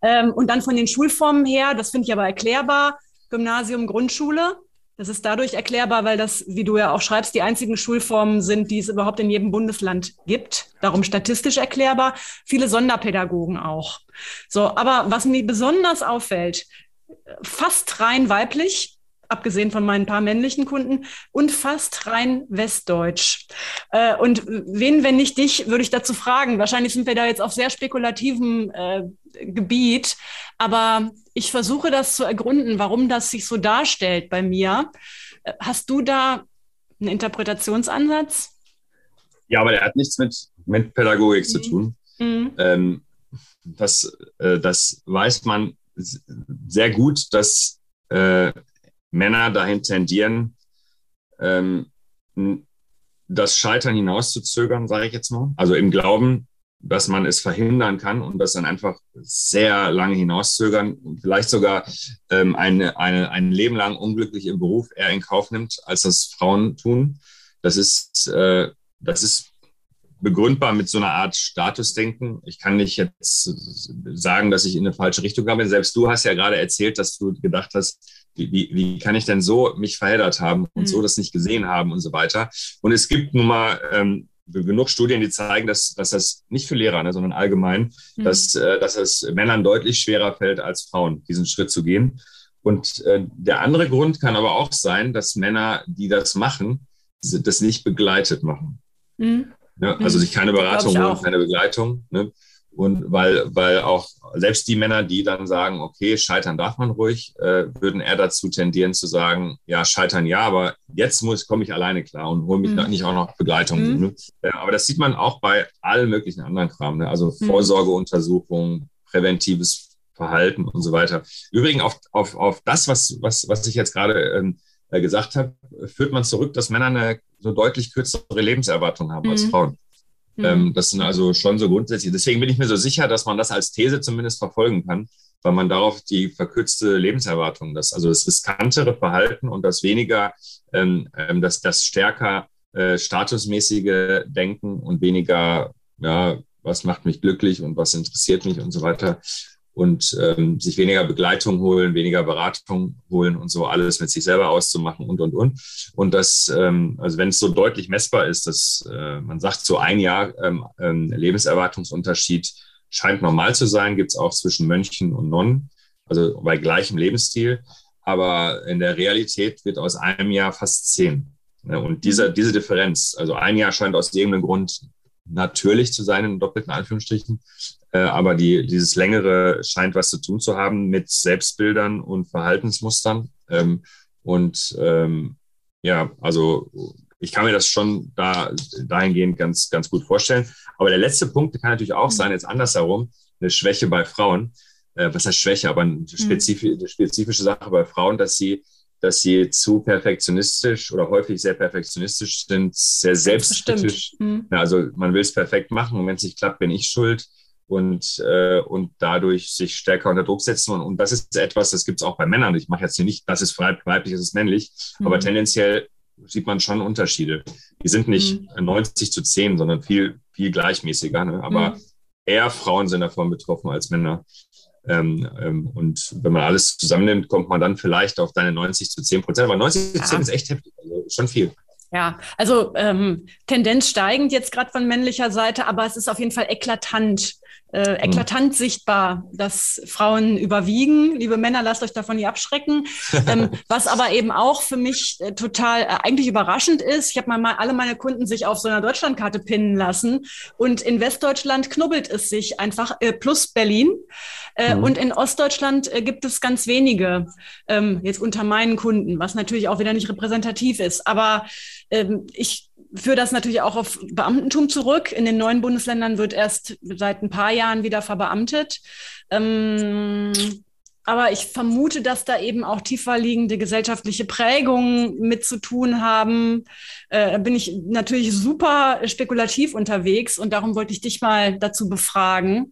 Ähm, und dann von den Schulformen her, das finde ich aber erklärbar, Gymnasium, Grundschule. Das ist dadurch erklärbar, weil das, wie du ja auch schreibst, die einzigen Schulformen sind, die es überhaupt in jedem Bundesland gibt. Darum statistisch erklärbar. Viele Sonderpädagogen auch. So, aber was mir besonders auffällt, fast rein weiblich, abgesehen von meinen paar männlichen Kunden, und fast rein westdeutsch. Äh, und wen, wenn nicht dich, würde ich dazu fragen. Wahrscheinlich sind wir da jetzt auf sehr spekulativem äh, Gebiet, aber ich versuche das zu ergründen, warum das sich so darstellt bei mir. Äh, hast du da einen Interpretationsansatz? Ja, aber der hat nichts mit, mit Pädagogik mhm. zu tun. Mhm. Ähm, das, äh, das weiß man sehr gut, dass äh, Männer dahin tendieren, ähm, das Scheitern hinauszuzögern, sage ich jetzt mal. Also im Glauben, dass man es verhindern kann und das dann einfach sehr lange hinauszögern und vielleicht sogar ähm, eine, eine, ein Leben lang unglücklich im Beruf eher in Kauf nimmt, als das Frauen tun. Das ist, äh, das ist begründbar mit so einer Art Statusdenken. Ich kann nicht jetzt sagen, dass ich in eine falsche Richtung bin. Selbst du hast ja gerade erzählt, dass du gedacht hast, wie, wie, wie kann ich denn so mich verheddert haben und mhm. so das nicht gesehen haben und so weiter. Und es gibt nun mal ähm, genug Studien, die zeigen, dass, dass das nicht für Lehrer, ne, sondern allgemein, mhm. dass, äh, dass es Männern deutlich schwerer fällt als Frauen, diesen Schritt zu gehen. Und äh, der andere Grund kann aber auch sein, dass Männer, die das machen, das nicht begleitet machen. Mhm. Ja, also mhm. sich keine Beratung holen, keine Begleitung. Ne? Und weil, weil auch selbst die Männer, die dann sagen, okay, scheitern darf man ruhig, äh, würden eher dazu tendieren zu sagen, ja, scheitern ja, aber jetzt muss, komme ich alleine klar und hole mich mhm. nicht auch noch Begleitung. Mhm. Ne? Ja, aber das sieht man auch bei allen möglichen anderen Kram, ne? also mhm. Vorsorgeuntersuchungen, präventives Verhalten und so weiter. Übrigens auf, auf, auf das, was, was, was ich jetzt gerade ähm, äh, gesagt habe, führt man zurück, dass Männer eine so deutlich kürzere Lebenserwartung haben als mhm. Frauen. Mhm. Ähm, das sind also schon so grundsätzlich. Deswegen bin ich mir so sicher, dass man das als These zumindest verfolgen kann, weil man darauf die verkürzte Lebenserwartung, das, also das riskantere Verhalten und das weniger, ähm, ähm, das, das stärker äh, statusmäßige Denken und weniger, ja, was macht mich glücklich und was interessiert mich und so weiter, und ähm, sich weniger Begleitung holen, weniger Beratung holen und so alles mit sich selber auszumachen und, und, und. Und das, ähm, also wenn es so deutlich messbar ist, dass äh, man sagt, so ein Jahr ähm, ähm, Lebenserwartungsunterschied scheint normal zu sein, gibt es auch zwischen Mönchen und Nonnen, also bei gleichem Lebensstil. Aber in der Realität wird aus einem Jahr fast zehn. Und diese, diese Differenz, also ein Jahr scheint aus irgendeinem Grund natürlich zu sein, in doppelten Anführungsstrichen. Äh, aber die, dieses längere scheint was zu tun zu haben mit Selbstbildern und Verhaltensmustern. Ähm, und ähm, ja, also ich kann mir das schon da dahingehend ganz, ganz gut vorstellen. Aber der letzte Punkt kann natürlich auch sein, jetzt andersherum, eine Schwäche bei Frauen. Äh, was heißt Schwäche, aber eine, spezif eine spezifische Sache bei Frauen, dass sie dass sie zu perfektionistisch oder häufig sehr perfektionistisch sind, sehr selbstkritisch. Mhm. Ja, also man will es perfekt machen und wenn es nicht klappt, bin ich schuld und, äh, und dadurch sich stärker unter Druck setzen. Und, und das ist etwas, das gibt es auch bei Männern. Ich mache jetzt hier nicht, das ist weiblich, das ist männlich, mhm. aber tendenziell sieht man schon Unterschiede. Die sind nicht mhm. 90 zu 10, sondern viel, viel gleichmäßiger. Ne? Aber mhm. eher Frauen sind davon betroffen als Männer. Ähm, ähm, und wenn man alles zusammennimmt, kommt man dann vielleicht auf deine 90 zu 10 Prozent. Aber 90 zu 10 ja. ist echt heftig, also schon viel. Ja, also ähm, Tendenz steigend jetzt gerade von männlicher Seite, aber es ist auf jeden Fall eklatant, äh, mhm. eklatant mhm. sichtbar, dass Frauen überwiegen. Liebe Männer, lasst euch davon nicht abschrecken. ähm, was aber eben auch für mich äh, total äh, eigentlich überraschend ist, ich habe mal, mal alle meine Kunden sich auf so einer Deutschlandkarte pinnen lassen und in Westdeutschland knubbelt es sich einfach äh, plus Berlin. Mhm. Und in Ostdeutschland äh, gibt es ganz wenige, ähm, jetzt unter meinen Kunden, was natürlich auch wieder nicht repräsentativ ist. Aber ähm, ich führe das natürlich auch auf Beamtentum zurück. In den neuen Bundesländern wird erst seit ein paar Jahren wieder verbeamtet. Ähm, aber ich vermute, dass da eben auch tiefer liegende gesellschaftliche Prägungen mit zu tun haben. Äh, bin ich natürlich super spekulativ unterwegs und darum wollte ich dich mal dazu befragen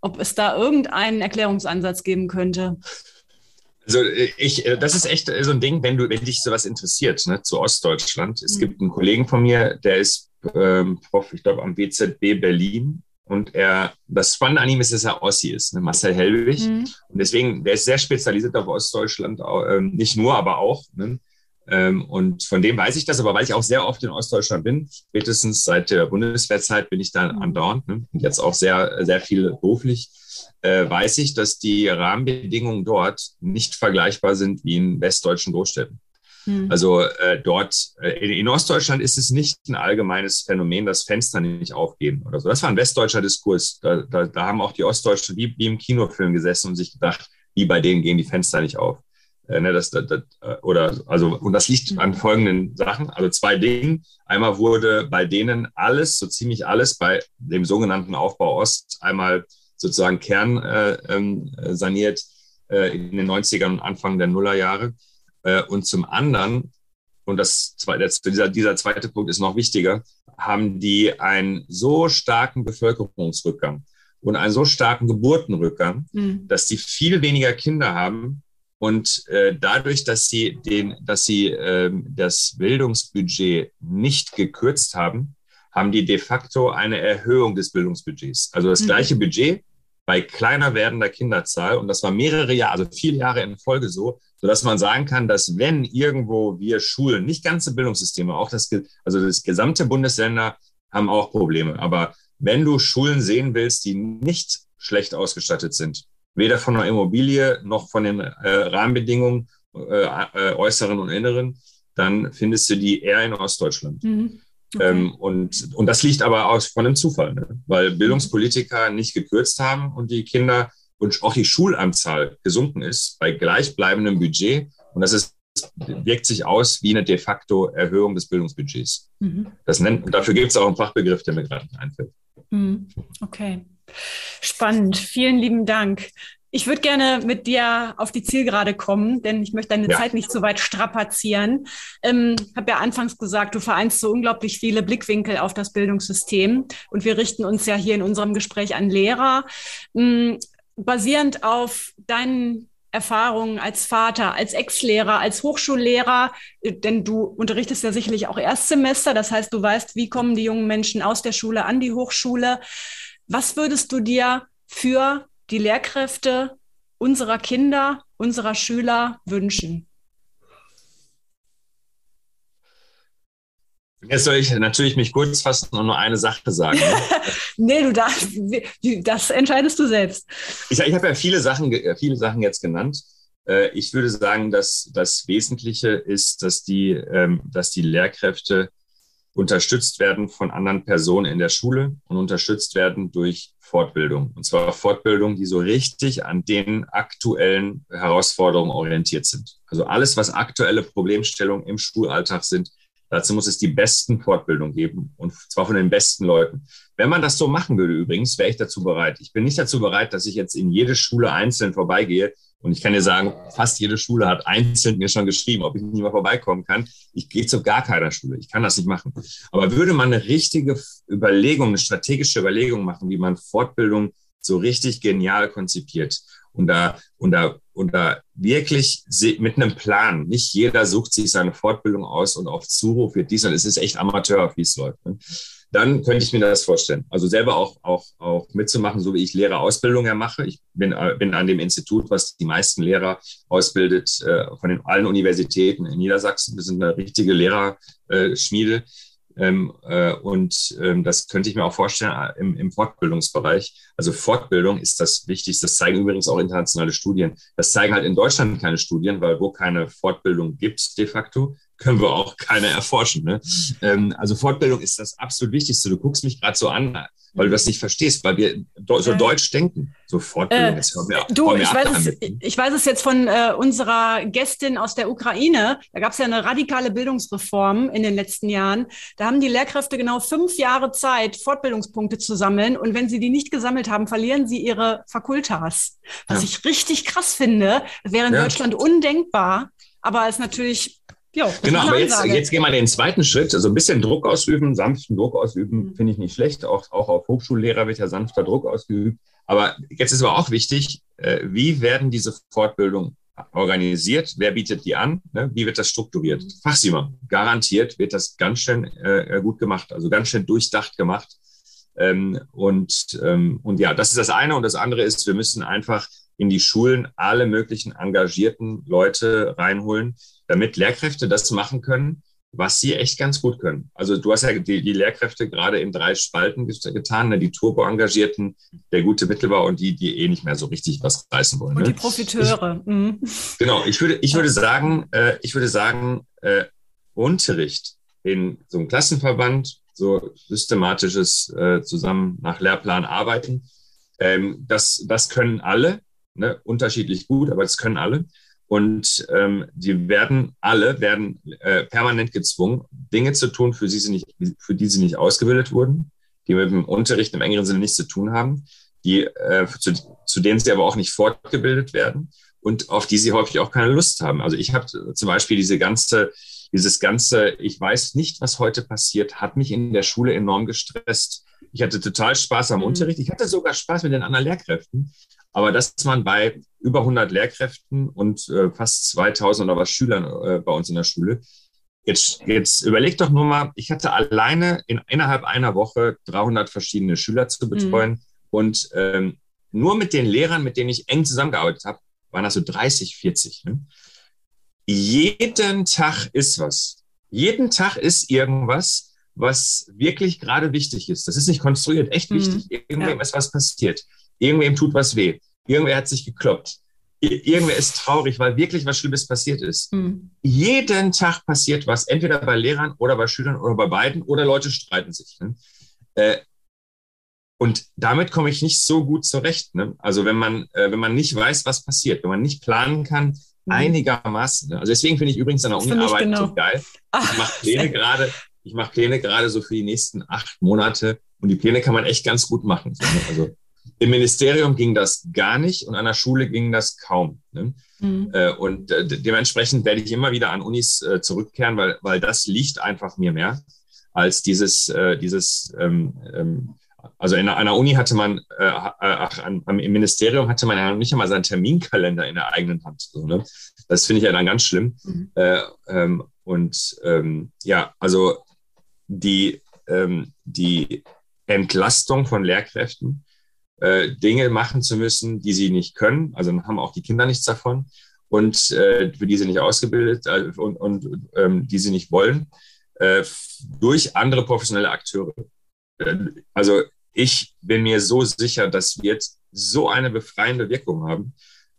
ob es da irgendeinen Erklärungsansatz geben könnte. Also ich, äh, das ist echt so ein Ding, wenn du, wenn dich sowas interessiert, ne, zu Ostdeutschland. Es mhm. gibt einen Kollegen von mir, der ist ähm, Prof, ich glaube, am BZB Berlin. Und er, das Spannende an ihm ist, dass er Ossi ist, ne, Marcel Hellwig. Mhm. Und deswegen, der ist sehr spezialisiert auf Ostdeutschland, äh, nicht nur, aber auch. Ne? Ähm, und von dem weiß ich das, aber weil ich auch sehr oft in Ostdeutschland bin, spätestens seit der Bundeswehrzeit bin ich da mhm. andauernd ne? und jetzt auch sehr, sehr viel beruflich, äh, weiß ich, dass die Rahmenbedingungen dort nicht vergleichbar sind wie in westdeutschen Großstädten. Mhm. Also äh, dort, äh, in, in, Ostdeutschland ist es nicht ein allgemeines Phänomen, dass Fenster nicht aufgehen oder so. Das war ein westdeutscher Diskurs. Da, da, da haben auch die Ostdeutschen wie, wie im Kinofilm gesessen und sich gedacht, wie bei denen gehen die Fenster nicht auf. Äh, ne, das, das, das, oder also und das liegt an folgenden Sachen. Also zwei Dingen. Einmal wurde bei denen alles, so ziemlich alles, bei dem sogenannten Aufbau Ost einmal sozusagen Kern äh, ähm, saniert äh, in den 90ern und Anfang der Nullerjahre. Äh, und zum anderen, und das dieser, dieser zweite Punkt ist noch wichtiger, haben die einen so starken Bevölkerungsrückgang und einen so starken Geburtenrückgang, mhm. dass die viel weniger Kinder haben und äh, dadurch, dass sie, den, dass sie äh, das Bildungsbudget nicht gekürzt haben, haben die de facto eine Erhöhung des Bildungsbudgets. Also das mhm. gleiche Budget bei kleiner werdender Kinderzahl. Und das war mehrere Jahre, also viele Jahre in Folge so, sodass man sagen kann, dass wenn irgendwo wir Schulen, nicht ganze Bildungssysteme, auch das, also das gesamte Bundesländer haben auch Probleme. Aber wenn du Schulen sehen willst, die nicht schlecht ausgestattet sind, weder von der Immobilie noch von den äh, Rahmenbedingungen, äh, äh, äußeren und inneren, dann findest du die eher in Ostdeutschland. Mhm. Okay. Ähm, und, und das liegt aber aus von einem Zufall, ne? weil Bildungspolitiker nicht gekürzt haben und die Kinder und auch die Schulanzahl gesunken ist bei gleichbleibendem Budget. Und das ist, wirkt sich aus wie eine de facto Erhöhung des Bildungsbudgets. Mhm. Das nennt, dafür gibt es auch einen Fachbegriff, der mir gerade nicht einfällt. Mhm. Okay. Spannend. Vielen lieben Dank. Ich würde gerne mit dir auf die Zielgerade kommen, denn ich möchte deine ja. Zeit nicht zu weit strapazieren. Ähm, habe ja anfangs gesagt, du vereinst so unglaublich viele Blickwinkel auf das Bildungssystem und wir richten uns ja hier in unserem Gespräch an Lehrer. Ähm, basierend auf deinen Erfahrungen als Vater, als Ex-Lehrer, als Hochschullehrer, äh, denn du unterrichtest ja sicherlich auch Erstsemester, das heißt, du weißt, wie kommen die jungen Menschen aus der Schule an die Hochschule. Was würdest du dir für die Lehrkräfte unserer Kinder, unserer Schüler wünschen? Jetzt soll ich natürlich mich kurz fassen und nur eine Sache sagen. Ne? nee, du darfst, das entscheidest du selbst. Ich, ich habe ja viele Sachen, viele Sachen jetzt genannt. Äh, ich würde sagen, dass das Wesentliche ist, dass die, ähm, dass die Lehrkräfte unterstützt werden von anderen Personen in der Schule und unterstützt werden durch Fortbildung. Und zwar Fortbildung, die so richtig an den aktuellen Herausforderungen orientiert sind. Also alles, was aktuelle Problemstellungen im Schulalltag sind, dazu muss es die besten Fortbildungen geben und zwar von den besten Leuten. Wenn man das so machen würde übrigens, wäre ich dazu bereit. Ich bin nicht dazu bereit, dass ich jetzt in jede Schule einzeln vorbeigehe und ich kann dir sagen, fast jede Schule hat einzeln mir schon geschrieben, ob ich nicht mal vorbeikommen kann. Ich gehe zu gar keiner Schule. Ich kann das nicht machen. Aber würde man eine richtige Überlegung, eine strategische Überlegung machen, wie man Fortbildung so richtig genial konzipiert und da, und da, und da wirklich mit einem Plan. Nicht jeder sucht sich seine Fortbildung aus und auf Zuruf wird dies und es ist echt Amateur, wie es läuft. Dann könnte ich mir das vorstellen. Also selber auch, auch, auch mitzumachen, so wie ich Lehrerausbildung ja mache. Ich bin, äh, bin an dem Institut, was die meisten Lehrer ausbildet, äh, von den allen Universitäten in Niedersachsen. Wir sind eine richtige Lehrerschmiede. Ähm, äh, und ähm, das könnte ich mir auch vorstellen im, im Fortbildungsbereich. Also Fortbildung ist das Wichtigste. Das zeigen übrigens auch internationale Studien. Das zeigen halt in Deutschland keine Studien, weil wo keine Fortbildung gibt de facto, können wir auch keine erforschen. Ne? Ähm, also Fortbildung ist das absolut Wichtigste. Du guckst mich gerade so an, weil du das nicht verstehst, weil wir so äh, deutsch denken. So Fortbildung. Äh, mir, du, ich weiß, es, ich weiß es jetzt von äh, unserer Gästin aus der Ukraine. Da gab es ja eine radikale Bildungsreform in den letzten Jahren. Da haben die Lehrkräfte genau fünf Jahre Zeit, Fortbildungspunkte zu sammeln. Und wenn sie die nicht gesammelt haben, verlieren sie ihre Fakultas. Was ja. ich richtig krass finde, wäre in ja. Deutschland undenkbar. Aber es ist natürlich Jo, genau, aber jetzt, jetzt gehen wir den zweiten Schritt. Also ein bisschen Druck ausüben, sanften Druck ausüben, mhm. finde ich nicht schlecht. Auch, auch auf Hochschullehrer wird ja sanfter Druck ausgeübt. Aber jetzt ist aber auch wichtig, äh, wie werden diese Fortbildungen organisiert? Wer bietet die an? Ne? Wie wird das strukturiert? Mhm. Fachsiemer, garantiert wird das ganz schön äh, gut gemacht, also ganz schön durchdacht gemacht. Ähm, und, ähm, und ja, das ist das eine. Und das andere ist, wir müssen einfach in die Schulen alle möglichen engagierten Leute reinholen, damit Lehrkräfte das machen können, was sie echt ganz gut können. Also du hast ja die, die Lehrkräfte gerade in drei Spalten getan, ne? die Turbo-Engagierten, der gute Mittelbau und die, die eh nicht mehr so richtig was reißen wollen. Und ne? die Profiteure. Ich, mhm. Genau, ich würde, ich würde sagen, äh, ich würde sagen, äh, Unterricht in so einem Klassenverband, so systematisches äh, zusammen nach Lehrplan arbeiten, ähm, das, das können alle, ne? unterschiedlich gut, aber das können alle. Und ähm, die werden alle werden äh, permanent gezwungen, Dinge zu tun, für, sie sie nicht, für die sie nicht ausgebildet wurden, die mit dem Unterricht im engeren Sinne nichts zu tun haben, die, äh, zu, zu denen sie aber auch nicht fortgebildet werden und auf die sie häufig auch keine Lust haben. Also ich habe zum Beispiel diese ganze dieses ganze, ich weiß nicht, was heute passiert, hat mich in der Schule enorm gestresst. Ich hatte total Spaß am mhm. Unterricht. Ich hatte sogar Spaß mit den anderen Lehrkräften. Aber dass man bei über 100 Lehrkräften und äh, fast 2000 oder was Schülern äh, bei uns in der Schule, jetzt, jetzt überleg doch nur mal, ich hatte alleine in, innerhalb einer Woche 300 verschiedene Schüler zu betreuen mhm. und ähm, nur mit den Lehrern, mit denen ich eng zusammengearbeitet habe, waren das so 30, 40. Ne? Jeden Tag ist was. Jeden Tag ist irgendwas, was wirklich gerade wichtig ist. Das ist nicht konstruiert, echt mhm. wichtig. Irgendwem ja. ist was passiert. Irgendwem tut was weh. Irgendwer hat sich gekloppt. Irgendwer ist traurig, weil wirklich was Schlimmes passiert ist. Mhm. Jeden Tag passiert was, entweder bei Lehrern oder bei Schülern oder bei beiden oder Leute streiten sich. Ne? Äh, und damit komme ich nicht so gut zurecht. Ne? Also wenn man, äh, wenn man nicht weiß, was passiert, wenn man nicht planen kann, mhm. einigermaßen. Ne? Also deswegen finde ich übrigens an der Uni-Arbeit genau. so geil. Ach, ich mache Pläne gerade, ich mache Pläne gerade so für die nächsten acht Monate und die Pläne kann man echt ganz gut machen. Ne? Also im Ministerium ging das gar nicht und an der Schule ging das kaum. Ne? Mhm. Äh, und äh, dementsprechend werde ich immer wieder an Unis äh, zurückkehren, weil, weil das liegt einfach mir mehr als dieses, dieses ähm, ähm, also in einer Uni hatte man, äh, ach, an, im Ministerium hatte man ja nicht einmal seinen Terminkalender in der eigenen Hand. So, ne? Das finde ich ja dann ganz schlimm. Mhm. Äh, ähm, und ähm, ja, also die, ähm, die Entlastung von Lehrkräften, äh, Dinge machen zu müssen, die sie nicht können, also haben auch die Kinder nichts davon und äh, für die sie nicht ausgebildet äh, und, und ähm, die sie nicht wollen, äh, durch andere professionelle Akteure. Äh, also ich bin mir so sicher, dass wir jetzt so eine befreiende Wirkung haben,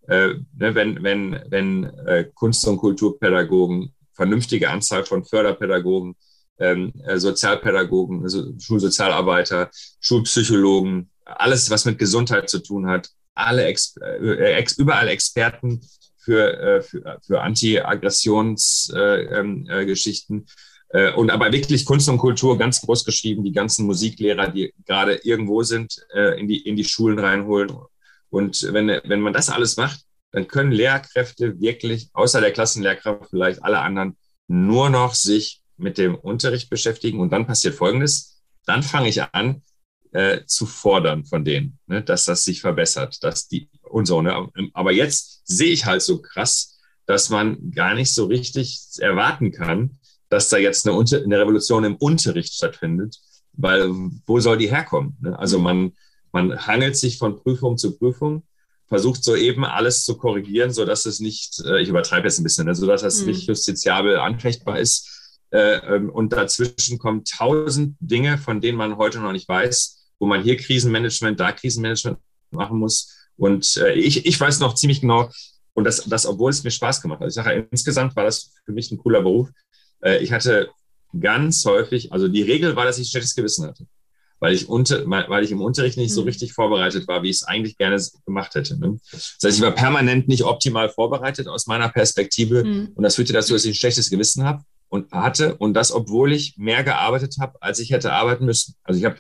äh, ne, wenn, wenn, wenn Kunst- und Kulturpädagogen, vernünftige Anzahl von Förderpädagogen, ähm, äh, Sozialpädagogen, also Schulsozialarbeiter, Schulpsychologen, alles, was mit Gesundheit zu tun hat, alle Ex äh, überall Experten für, äh, für, für Anti-Aggressionsgeschichten. Äh, ähm, äh, und aber wirklich Kunst und Kultur ganz groß geschrieben, die ganzen Musiklehrer, die gerade irgendwo sind, äh, in, die, in die Schulen reinholen. Und wenn, wenn man das alles macht, dann können Lehrkräfte wirklich, außer der Klassenlehrkraft vielleicht alle anderen, nur noch sich mit dem Unterricht beschäftigen. Und dann passiert Folgendes. Dann fange ich an, äh, zu fordern von denen, ne, dass das sich verbessert, dass die und so. Ne? Aber jetzt sehe ich halt so krass, dass man gar nicht so richtig erwarten kann, dass da jetzt eine, Unter eine Revolution im Unterricht stattfindet, weil wo soll die herkommen? Ne? Also man, man hangelt sich von Prüfung zu Prüfung, versucht so eben alles zu korrigieren, so dass es nicht, äh, ich übertreibe jetzt ein bisschen, ne, so dass es mhm. nicht justiziabel anfechtbar ist. Äh, ähm, und dazwischen kommen tausend Dinge, von denen man heute noch nicht weiß, wo man hier Krisenmanagement, da Krisenmanagement machen muss. Und äh, ich, ich weiß noch ziemlich genau, und das, das, obwohl es mir Spaß gemacht hat. Ich sage, insgesamt war das für mich ein cooler Beruf. Äh, ich hatte ganz häufig, also die Regel war, dass ich ein schlechtes Gewissen hatte, weil ich, unter, weil ich im Unterricht nicht so mhm. richtig vorbereitet war, wie ich es eigentlich gerne gemacht hätte. Ne? Das heißt, ich war permanent nicht optimal vorbereitet aus meiner Perspektive mhm. und das führte dazu, dass ich ein schlechtes Gewissen habe und hatte und das, obwohl ich mehr gearbeitet habe, als ich hätte arbeiten müssen. Also ich habe,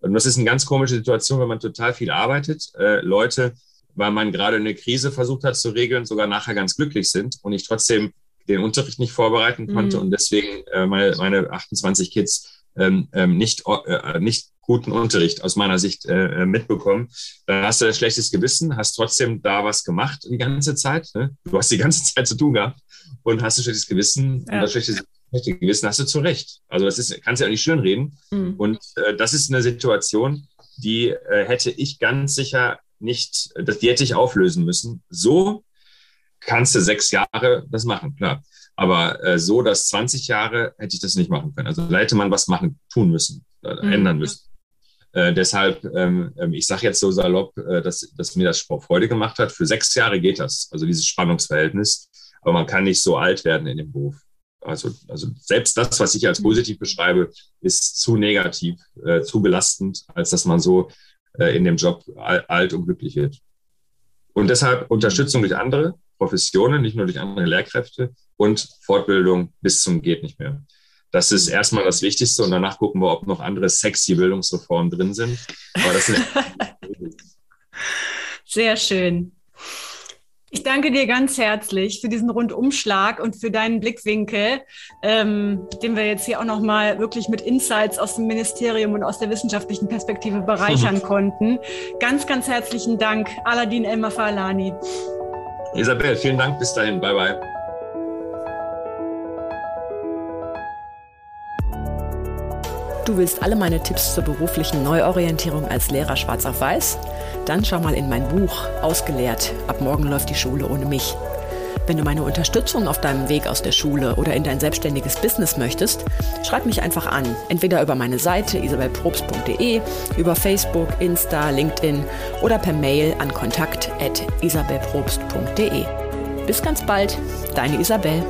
und das ist eine ganz komische Situation, wenn man total viel arbeitet, äh, Leute, weil man gerade eine Krise versucht hat zu regeln, sogar nachher ganz glücklich sind und ich trotzdem den Unterricht nicht vorbereiten konnte mhm. und deswegen äh, meine, meine 28 Kids ähm, ähm, nicht, äh, nicht guten Unterricht aus meiner Sicht äh, mitbekommen. Dann hast du ein schlechtes Gewissen, hast trotzdem da was gemacht die ganze Zeit. Ne? Du hast die ganze Zeit zu tun gehabt und hast ein schlechtes Gewissen ja. und das schlechte, schlechte Gewissen hast du zu Recht. Also das ist, kannst du ja nicht schön reden. Mhm. Und äh, das ist eine Situation, die äh, hätte ich ganz sicher nicht, das, die hätte ich auflösen müssen. So kannst du sechs Jahre das machen, klar. Aber äh, so, dass 20 Jahre hätte ich das nicht machen können. Also da hätte man was machen, tun müssen, äh, mhm. ändern müssen. Äh, deshalb, ähm, ähm ich sage jetzt so salopp, äh, dass, dass mir das Sport Freude gemacht hat. Für sechs Jahre geht das, also dieses Spannungsverhältnis. Aber man kann nicht so alt werden in dem Beruf. Also, also selbst das, was ich als positiv beschreibe, ist zu negativ, äh, zu belastend, als dass man so äh, in dem Job alt und glücklich wird. Und deshalb Unterstützung durch andere, Professionen, nicht nur durch andere Lehrkräfte und Fortbildung bis zum geht nicht mehr. Das ist erstmal das Wichtigste und danach gucken wir, ob noch andere sexy Bildungsreformen drin sind. Aber das sind Sehr schön. Ich danke dir ganz herzlich für diesen Rundumschlag und für deinen Blickwinkel, ähm, den wir jetzt hier auch nochmal wirklich mit Insights aus dem Ministerium und aus der wissenschaftlichen Perspektive bereichern konnten. Ganz, ganz herzlichen Dank, Aladin Elmar Falani. Isabel, vielen Dank. Bis dahin. Bye, bye. Du willst alle meine Tipps zur beruflichen Neuorientierung als Lehrer schwarz auf weiß? Dann schau mal in mein Buch Ausgelehrt. Ab morgen läuft die Schule ohne mich. Wenn du meine Unterstützung auf deinem Weg aus der Schule oder in dein selbstständiges Business möchtest, schreib mich einfach an. Entweder über meine Seite isabelprobst.de, über Facebook, Insta, LinkedIn oder per Mail an kontakt.isabelprobst.de. Bis ganz bald, deine Isabel.